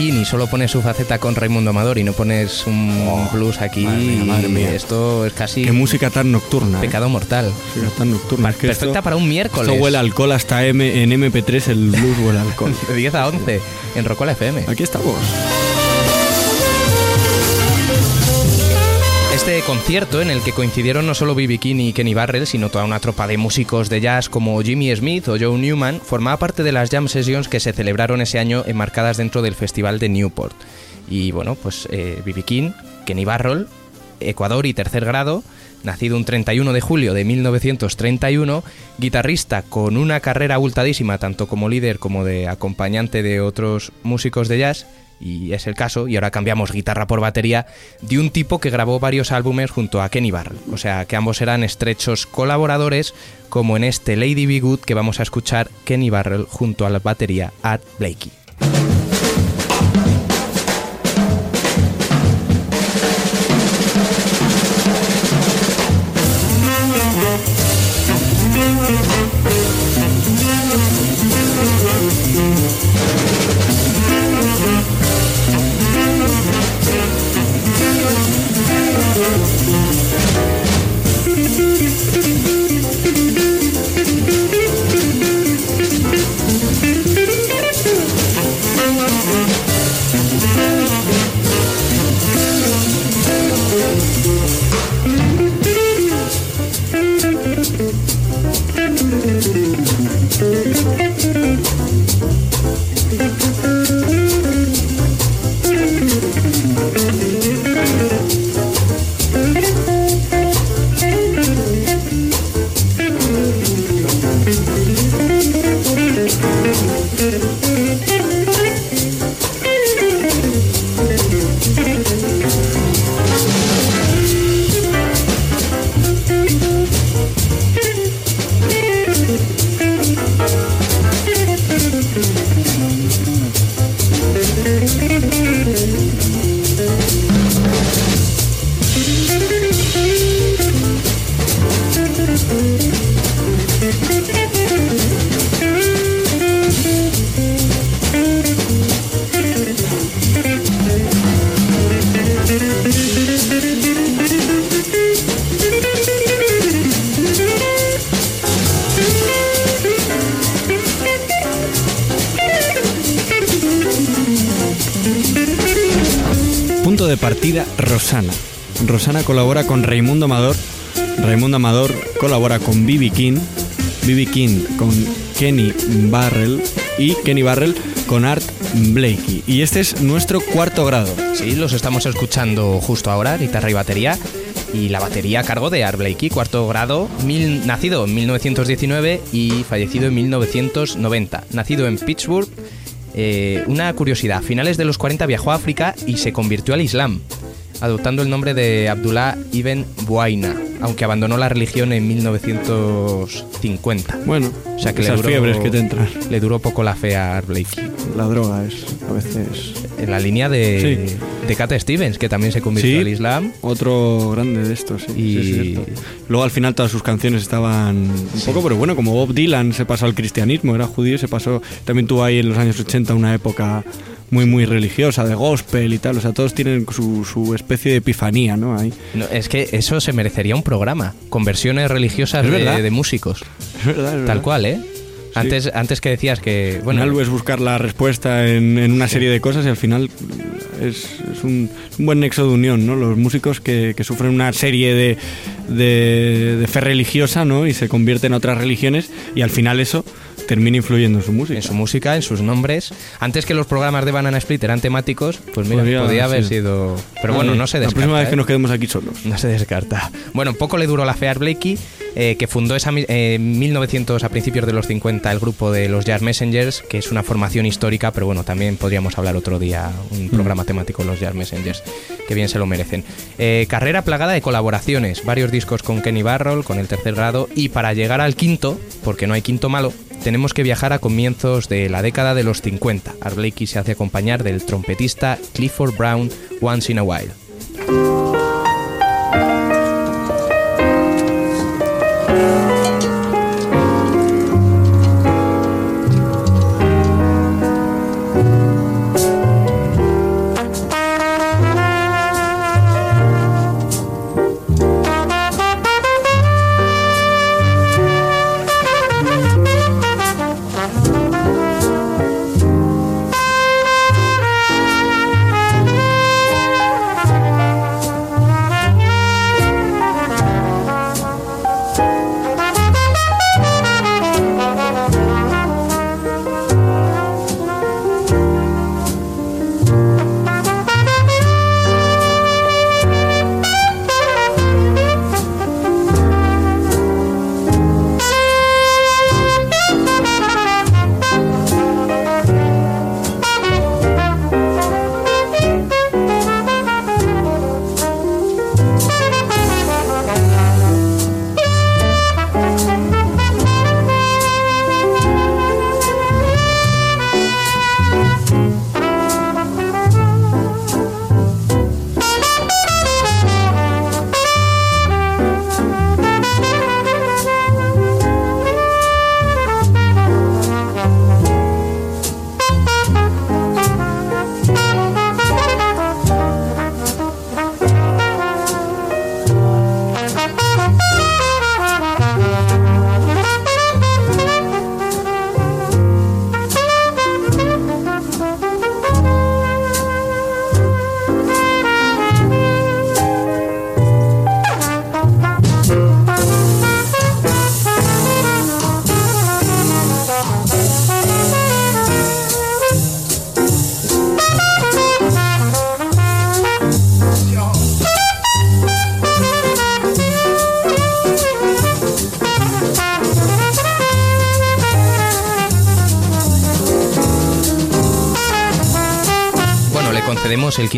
Speaker 3: Y
Speaker 4: solo pones su faceta con Raimundo Amador y no pones un blues aquí,
Speaker 3: madre mía, madre mía.
Speaker 4: esto es casi
Speaker 3: Qué música tan nocturna. ¿eh?
Speaker 4: pecado mortal.
Speaker 3: Música tan nocturna. Es que
Speaker 4: Perfecta
Speaker 3: esto-
Speaker 4: para un miércoles.
Speaker 3: Esto huele alcohol hasta M, en MP3 el blues huele alcohol.
Speaker 4: De 10 a 11 en Rocola FM.
Speaker 3: Aquí estamos.
Speaker 4: Este concierto en el que coincidieron no solo B.B. King y Kenny Barrell, sino toda una tropa de músicos de jazz como Jimmy Smith o Joe Newman, formaba parte de las jam sessions que se celebraron ese año enmarcadas dentro del Festival de Newport. Y bueno, pues eh. King, Kenny Barrell, Ecuador y tercer grado, nacido un 31 de julio de 1931, guitarrista con una carrera abultadísima tanto como líder como de acompañante de otros músicos de jazz, y es el caso, y ahora cambiamos guitarra por batería, de un tipo que grabó varios álbumes junto a Kenny Barrell. O sea, que ambos eran estrechos colaboradores, como en este Lady Be Good que vamos a escuchar Kenny Barrell junto a la batería Art Blakey.
Speaker 3: Rosana. Rosana colabora con Raimundo Amador. Raimundo Amador colabora con Bibi King. Bibi King con Kenny Barrell. Y Kenny Barrell con Art Blakey. Y este es nuestro cuarto grado.
Speaker 4: Sí, los estamos escuchando justo ahora, guitarra y batería. Y la batería a cargo de Art Blakey, cuarto grado, mil- nacido en 1919 y fallecido en 1990. Nacido en Pittsburgh. Eh, una curiosidad, a finales de los 40 viajó a África y se convirtió al Islam, adoptando el nombre de Abdullah ibn Buaina, aunque abandonó la religión en 1950.
Speaker 3: Bueno,
Speaker 4: O sea que le
Speaker 3: esas
Speaker 4: duró,
Speaker 3: fiebres que te entran.
Speaker 4: le duró poco la fe a Blakey.
Speaker 3: La droga es a veces
Speaker 4: En la línea de,
Speaker 3: Sí.
Speaker 4: de Cat Stevens, que también se convirtió
Speaker 3: Sí.
Speaker 4: al Islam.
Speaker 3: otro grande de estos. Sí,
Speaker 4: Y-
Speaker 3: sí, es cierto. Luego al final todas sus canciones estaban un poco, pero bueno, como Bob Dylan se pasó al cristianismo, era judío, y se pasó, también tuvo ahí en los años 80 una época muy muy religiosa, de gospel y tal, o sea, todos tienen su, su especie de epifanía, ¿no? Ahí.
Speaker 4: No, es que eso se merecería un programa, con versiones religiosas de, músicos.
Speaker 3: Es verdad, es
Speaker 4: Tal cual, ¿eh? Antes, antes que decías que.
Speaker 3: Bueno,
Speaker 4: Bueno,
Speaker 3: algo es buscar la respuesta en, en una serie de cosas y al final es, es un, un buen nexo de unión, ¿no? Los músicos que, que sufren una serie de, de, de fe religiosa, ¿no? Y se convierten en otras religiones y al final eso termina influyendo en su música.
Speaker 4: en su música, en sus nombres. Antes que los programas de Banana Split eran temáticos, pues mira,
Speaker 3: Podría
Speaker 4: podría haber sido. Pero bueno, no se
Speaker 3: La
Speaker 4: descarta.
Speaker 3: próxima vez
Speaker 4: ¿eh?
Speaker 3: que nos quedemos aquí solos.
Speaker 4: No se descarta. Bueno, poco le duró la fe a Blakey, eh, que fundó esa, eh, en 1900, a principios de los 50, el grupo de los Jazz Messengers, que es una formación histórica, pero bueno, también podríamos hablar otro día, un programa temático de los Jazz Messengers, que bien se lo merecen. Carrera plagada de colaboraciones, varios discos con Kenny Barroll, con el tercer grado, y para llegar al quinto, porque no hay quinto malo, tenemos que viajar a comienzos de la década de los 50. Art Blakey se hace acompañar del trompetista Clifford Brown Once in a While.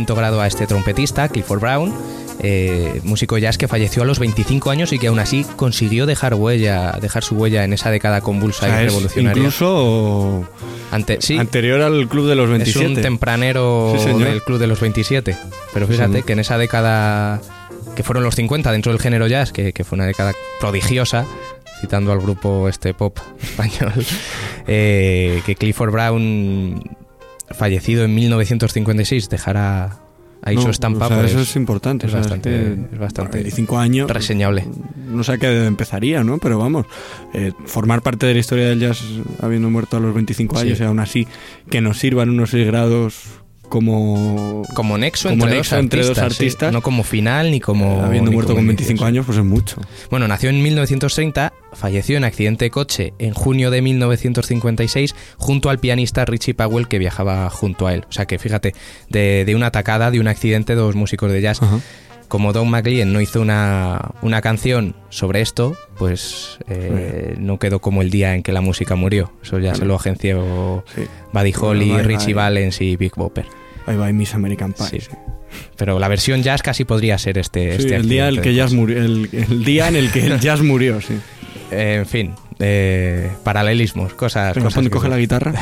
Speaker 4: Quinto grado a este trompetista, Clifford Brown, eh, músico jazz que falleció a los 25 años y que aún así consiguió dejar huella, dejar su huella en esa década
Speaker 3: O
Speaker 4: convulsa
Speaker 3: sea,
Speaker 4: y
Speaker 3: es
Speaker 4: revolucionaria.
Speaker 3: incluso
Speaker 4: Ante, sí,
Speaker 3: anterior al club de los
Speaker 4: es
Speaker 3: 27.
Speaker 4: un tempranero
Speaker 3: Sí,
Speaker 4: del club de los 27. Pero fíjate que en esa década, que fueron los 50 dentro del género jazz, que, que fue una década prodigiosa, citando al grupo este pop español, eh, que Clifford Brown, fallecido en 1956, dejara ahí
Speaker 3: No,
Speaker 4: su estampa.
Speaker 3: o sea,
Speaker 4: pues,
Speaker 3: eso es importante.
Speaker 4: es
Speaker 3: o sea,
Speaker 4: bastante-
Speaker 3: que
Speaker 4: es bastante
Speaker 3: 25 años.
Speaker 4: reseñable.
Speaker 3: No sé a qué empezaría, ¿no? Pero vamos, eh, formar parte de la historia del jazz habiendo muerto a los 25
Speaker 4: Sí.
Speaker 3: años y aún así que nos sirvan unos 6 grados como
Speaker 4: Como nexo,
Speaker 3: Como
Speaker 4: entre,
Speaker 3: nexo
Speaker 4: dos
Speaker 3: entre dos
Speaker 4: artistas, sí.
Speaker 3: artistas.
Speaker 4: no como final ni como...
Speaker 3: habiendo
Speaker 4: ni
Speaker 3: muerto
Speaker 4: como
Speaker 3: con
Speaker 4: inicio,
Speaker 3: 25
Speaker 4: sí.
Speaker 3: años, pues es mucho.
Speaker 4: Bueno, nació en 1930, falleció en accidente de coche en junio de 1956 junto al pianista Richie Powell que viajaba junto a él. O sea que fíjate, de, de una atacada, de un accidente, dos músicos de jazz.
Speaker 3: Ajá.
Speaker 4: Como Don McLean no hizo una, una canción sobre esto, pues eh, no quedó como el día en que la música murió. Eso ya se lo agenció. Buddy Holly, Richie. Valens y Big Bopper.
Speaker 3: Ahí va Miss American Pie.
Speaker 4: Sí. Pero la versión jazz casi podría ser este.
Speaker 3: Sí,
Speaker 4: este
Speaker 3: el día en el
Speaker 4: accidente
Speaker 3: que
Speaker 4: de
Speaker 3: jazz murió, el, el día en el que el jazz murió, sí.
Speaker 4: Eh, en fin, eh, paralelismos, cosas.
Speaker 3: Venga,
Speaker 4: cosas
Speaker 3: coge la guitarra.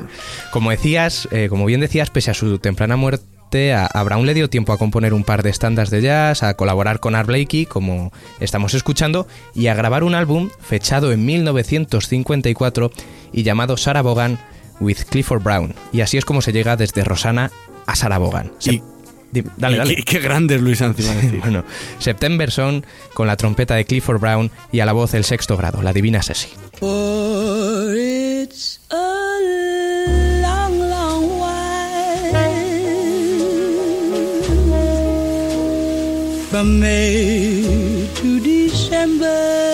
Speaker 4: Como decías, eh, como bien decías, pese a su temprana muerte, a, a Brown le dio tiempo a componer un par de estándares de jazz, a colaborar con Art Blakey, como estamos escuchando, y a grabar un álbum fechado en 1954 y llamado Sarah Vaughan with Clifford Brown. Y así es como se llega desde Rosana a Sarah Vaughan. Se-
Speaker 3: Y-
Speaker 4: Dime, dale,
Speaker 3: Y
Speaker 4: dale.
Speaker 3: Qué, qué grande es Luis Sanz, iba a decir.
Speaker 4: Bueno, September Son con la trompeta de Clifford Brown y a la voz el sexto grado, la divina Ceci.
Speaker 7: For it's a long, long while from May to December,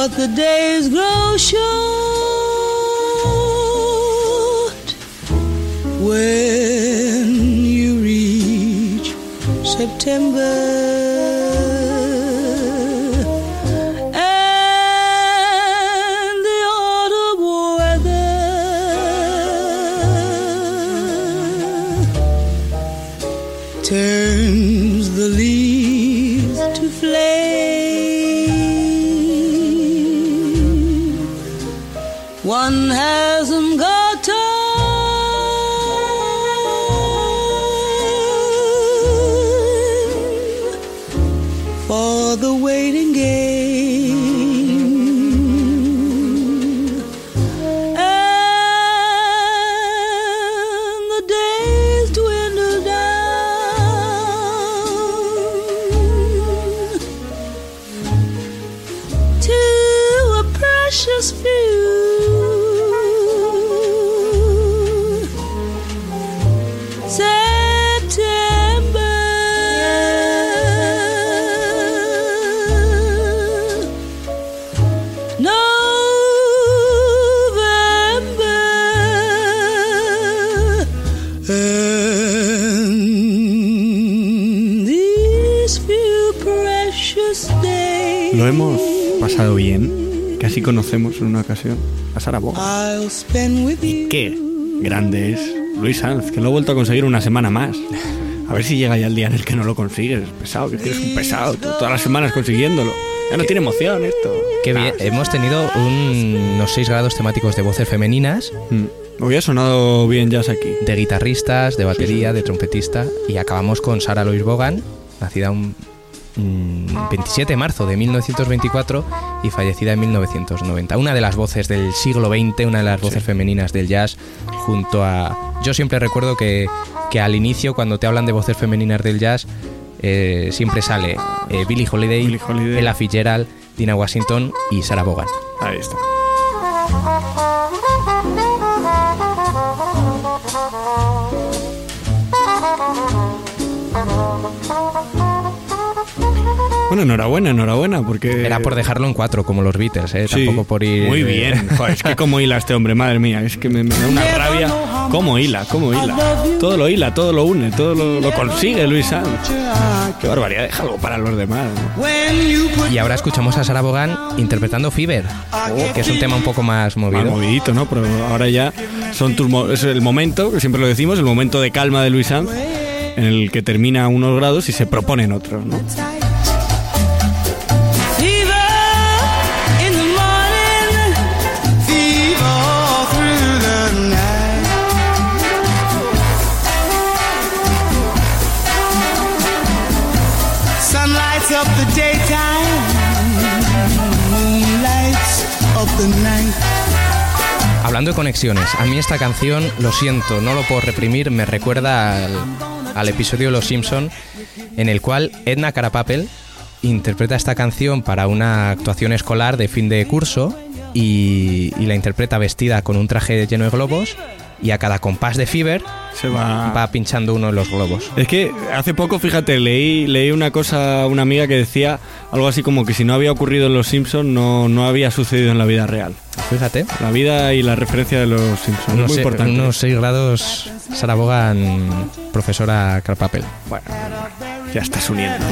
Speaker 7: but the days grow short when you reach September.
Speaker 3: Casi conocemos en una ocasión a Sara Vaughan.
Speaker 7: I'll spend with you.
Speaker 3: Qué grande es Luis Sanz, que lo ha vuelto a conseguir una semana más. A ver si llega ya el día en el que no lo consigues. Pesado, que eres un pesado. tú todas las semanas consiguiéndolo. Ya no tiene emoción esto.
Speaker 4: Qué bien, hemos tenido un- unos seis grados temáticos de voces femeninas,
Speaker 3: Mm. Ha sonado bien jazz aquí.
Speaker 4: de guitarristas, de batería, de trompetista, y acabamos con Sara Lois Bogan, nacida un mm, 27 de marzo de 1924 y fallecida en 1990. Una de las voces del siglo XX, una de las voces femeninas del jazz, junto a... Yo siempre recuerdo que, que al inicio, cuando te hablan de voces femeninas del jazz, eh, siempre sale eh, Billie Holiday,
Speaker 3: Billie Holiday.
Speaker 4: Ella Fitzgerald, Dina Washington y Sarah Vaughan.
Speaker 3: Ahí está. Bueno, enhorabuena, enhorabuena, porque...
Speaker 4: Era por dejarlo en cuatro, como los Beatles, ¿eh?
Speaker 3: Sí,
Speaker 4: Tampoco por ir...
Speaker 3: Muy bien. Joder, es que cómo hila este hombre, madre mía. Es que me, me da una rabia. ¿Cómo hila? ¿Cómo hila? Todo lo hila, todo lo une, todo lo, lo consigue Luis Sanz. Qué barbaridad, déjalo para los demás. ¿no?
Speaker 4: Y ahora escuchamos a Sarah Vaughan interpretando Fever, que es un tema un poco más
Speaker 3: Más
Speaker 4: movido.
Speaker 3: movidito, ¿no? Pero ahora ya son tus mo- es el momento, que siempre lo decimos, el momento de calma de Luis Sanz, en el que termina unos grados y se proponen otros, ¿no?
Speaker 4: Hablando de conexiones, a mí esta canción, lo siento, no lo puedo reprimir, me recuerda al, episodio de Los Simpson en el cual Edna Carapapel interpreta esta canción para una actuación escolar de fin de curso y la interpreta vestida con un traje lleno de globos y a cada compás de Fever
Speaker 3: Se va.
Speaker 4: va pinchando uno de los globos.
Speaker 3: Es que hace poco, fíjate, leí, leí una cosa, una amiga que decía algo así como que si no había ocurrido en Los Simpsons, no, no había sucedido en la vida real.
Speaker 4: Fíjate,
Speaker 3: La vida y la referencia de Los Simpsons.
Speaker 4: unos,
Speaker 3: muy
Speaker 4: se-
Speaker 3: importante.
Speaker 4: unos 6 grados Sara Bogan, profesora Carpapel.
Speaker 3: Bueno, ya estás uniendo.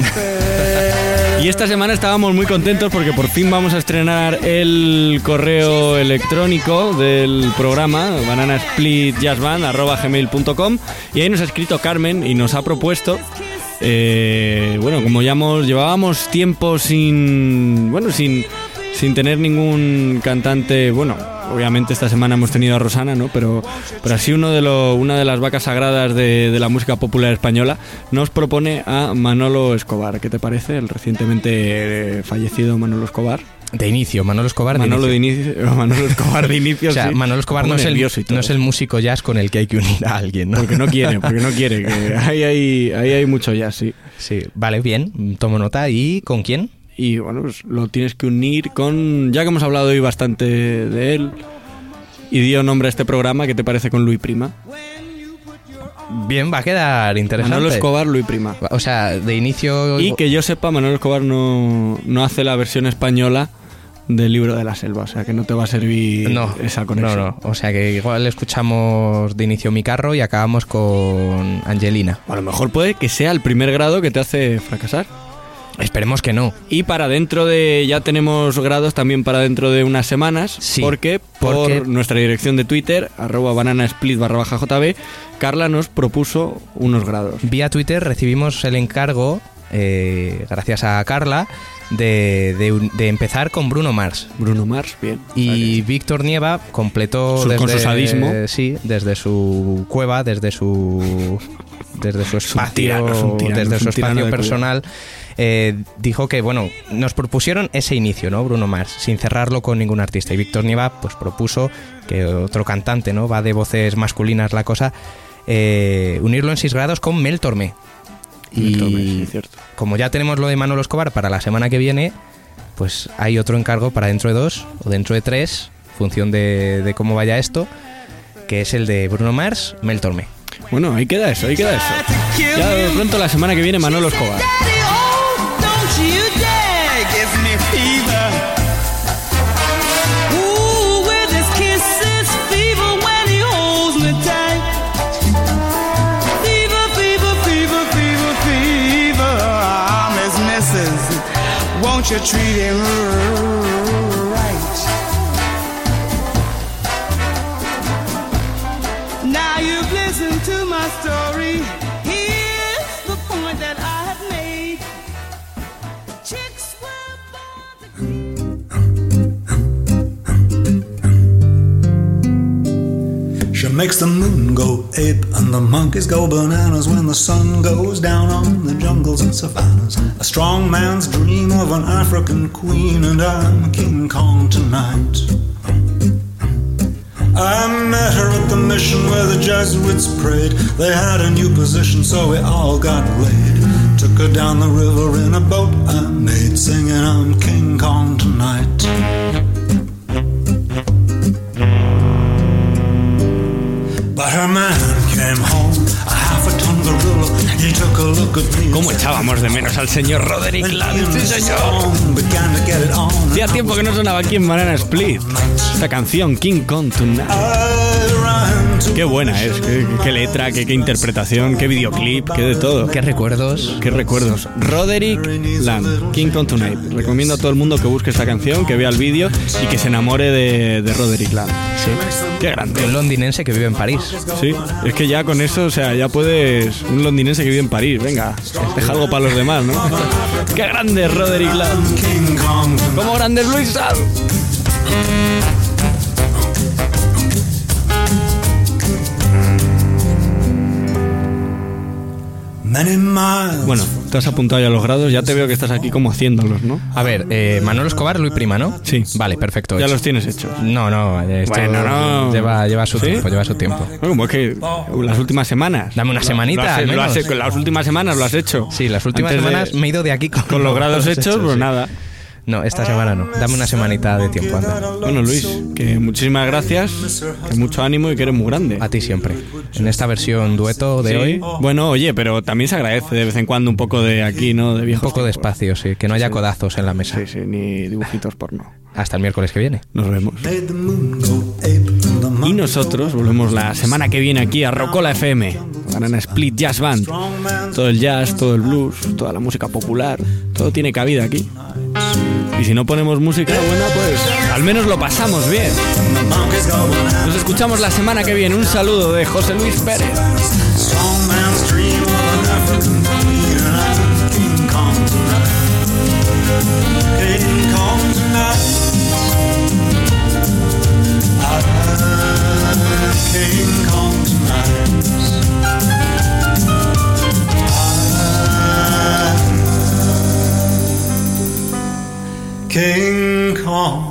Speaker 3: Y esta semana estábamos muy contentos porque por fin vamos a estrenar el correo electrónico del programa bananasplitjazzband.gmail.com y ahí nos ha escrito Carmen y nos ha propuesto eh, bueno, como ya llevábamos tiempo sin bueno, sin, sin tener ningún cantante, bueno, obviamente esta semana hemos tenido a Rosana, ¿no? Pero, pero así uno de lo- una de las vacas sagradas de, de la música popular española nos propone a Manolo Escobar. ¿Qué te parece? El recientemente eh, fallecido Manolo Escobar.
Speaker 4: De inicio, Manolo Escobar de
Speaker 3: Manolo,
Speaker 4: inicio.
Speaker 3: de inicio, Manolo Escobar de inicio.
Speaker 4: O sea,
Speaker 3: sí.
Speaker 4: Manolo Escobar no es, el, no es el músico jazz con el que hay que unir a alguien, ¿no?
Speaker 3: Porque no quiere, porque no quiere. Que ahí, hay, ahí hay mucho jazz, sí.
Speaker 4: Sí, vale, bien, tomo nota. ¿Y con quién?
Speaker 3: Y bueno, pues lo tienes que unir con. Ya que hemos hablado hoy bastante de él y dio nombre a este programa, ¿qué te parece con Luis Prima?
Speaker 4: Bien, va a quedar interesante.
Speaker 3: Manolo Escobar, Luis Prima.
Speaker 4: O sea, de inicio...
Speaker 3: Y que yo sepa, Manolo Escobar no, no hace la versión española del libro de la selva, o sea que no te va a servir
Speaker 4: No,
Speaker 3: esa
Speaker 4: no,
Speaker 3: conexión.
Speaker 4: no. O sea que igual escuchamos de inicio mi carro y acabamos con Angelina.
Speaker 3: A lo mejor puede que sea el primer grado que te hace fracasar.
Speaker 4: Esperemos que no.
Speaker 3: Y para dentro de. Ya tenemos grados también para dentro de unas semanas.
Speaker 4: Sí,
Speaker 3: Porque por
Speaker 4: porque-
Speaker 3: nuestra dirección de Twitter, arroba bananasplit barra baja JB, Carla nos propuso unos grados.
Speaker 4: Vía Twitter recibimos el encargo, eh, gracias a Carla, de, de empezar con Bruno Mars.
Speaker 3: Bruno Mars, bien.
Speaker 4: Y Víctor Nieva completó
Speaker 3: Su- con su sadismo.
Speaker 4: sí, desde su cueva, desde su desde su espacio,
Speaker 3: tirano, es un tirano,
Speaker 4: desde
Speaker 3: es
Speaker 4: su espacio personal, eh, dijo que bueno, nos propusieron ese inicio, ¿no? Bruno Mars, sin cerrarlo con ningún artista. Y Víctor Nieva pues propuso que otro cantante, ¿no? Va de voces masculinas la cosa, eh, unirlo en 6 grados con Mel Tormé.
Speaker 3: Mel Tormé,
Speaker 4: Y
Speaker 3: sí, cierto.
Speaker 4: como ya tenemos lo de Manolo Escobar para la semana que viene, pues hay otro encargo para dentro de dos o dentro de tres, función de, de cómo vaya esto, que es el de Bruno Mars, Mel Tormé.
Speaker 3: Bueno, ahí queda eso, ahí queda eso. Ya de pronto la semana que viene Manolo Escobar.
Speaker 7: you're treating
Speaker 9: her makes the moon go ape and the monkeys go bananas when the sun goes down on the jungles and savannas. A strong man's dream of an African queen, and I'm King Kong tonight. I met her at the mission where the Jesuits prayed. They had a new position, so we all got laid. Took her down the river in a boat I made, singing I'm King Kong tonight.
Speaker 3: ¿Cómo echábamos de menos al señor Roderick
Speaker 9: "And
Speaker 3: Land?
Speaker 9: he and
Speaker 3: Sí, señor. Hacía tiempo que no sonaba aquí en Banana Split. Esta canción, King Kong Tonight. Qué buena es, qué, qué letra, qué, qué interpretación, qué videoclip, qué de todo.
Speaker 4: ¿Qué recuerdos?
Speaker 3: Qué recuerdos. Roderick Land, King Kong Tonight. Recomiendo a todo el mundo que busque esta canción, que vea el vídeo y que se enamore de, de Roderick Land. Sí. Qué
Speaker 4: De un
Speaker 3: grande.
Speaker 4: londinense que vive en París.
Speaker 3: Sí, es que ya con eso, o sea, ya puedes. Un londinense que vive en París, venga, deja algo para los demás, ¿no? Qué grande es Roderick Land. Como grande es Luis Sal. Bueno, te has apuntado ya los grados, ya te veo que estás aquí como haciéndolos, ¿no?
Speaker 4: A ver, eh, Manolo Escobar, Luis Prima, ¿no?
Speaker 3: Sí.
Speaker 4: Vale, perfecto.
Speaker 3: Ya
Speaker 4: hecho.
Speaker 3: los tienes hechos.
Speaker 4: No, no, esto
Speaker 3: Bueno, no.
Speaker 4: Lleva, lleva su
Speaker 3: ¿Sí?
Speaker 4: tiempo, lleva su tiempo.
Speaker 3: Bueno, como es que las últimas semanas.
Speaker 4: Dame una
Speaker 3: Lo-
Speaker 4: semanita,
Speaker 3: lo has-
Speaker 4: al
Speaker 3: lo has-
Speaker 4: menos.
Speaker 3: las últimas semanas lo has hecho.
Speaker 4: Sí, las últimas
Speaker 3: Antes de-
Speaker 4: semanas me he ido de aquí con,
Speaker 3: Con los grados hechos, pues
Speaker 4: sí.
Speaker 3: nada.
Speaker 4: No, esta semana no. Dame una semanita de tiempo, anda.
Speaker 3: Bueno, Luis, que muchísimas gracias, que mucho ánimo y que eres muy grande.
Speaker 4: A ti siempre. En esta versión dueto de
Speaker 3: Sí.
Speaker 4: hoy,
Speaker 3: Bueno, oye, pero también se agradece de vez en cuando un poco de aquí, ¿no? De
Speaker 4: un poco de espacio, sí. Que no haya
Speaker 3: Sí.
Speaker 4: codazos en la mesa.
Speaker 3: Sí, sí, ni dibujitos porno.
Speaker 4: Hasta el miércoles que viene.
Speaker 3: Nos vemos. Y nosotros volvemos la semana que viene aquí a Rocola FM, Banana Split Jazz Band. Todo el jazz, todo el blues, toda la música popular, todo tiene cabida aquí. Y si no ponemos música buena, pues al menos lo pasamos bien. Nos escuchamos la semana que viene. Un saludo de José Luis Pérez. Kingdom.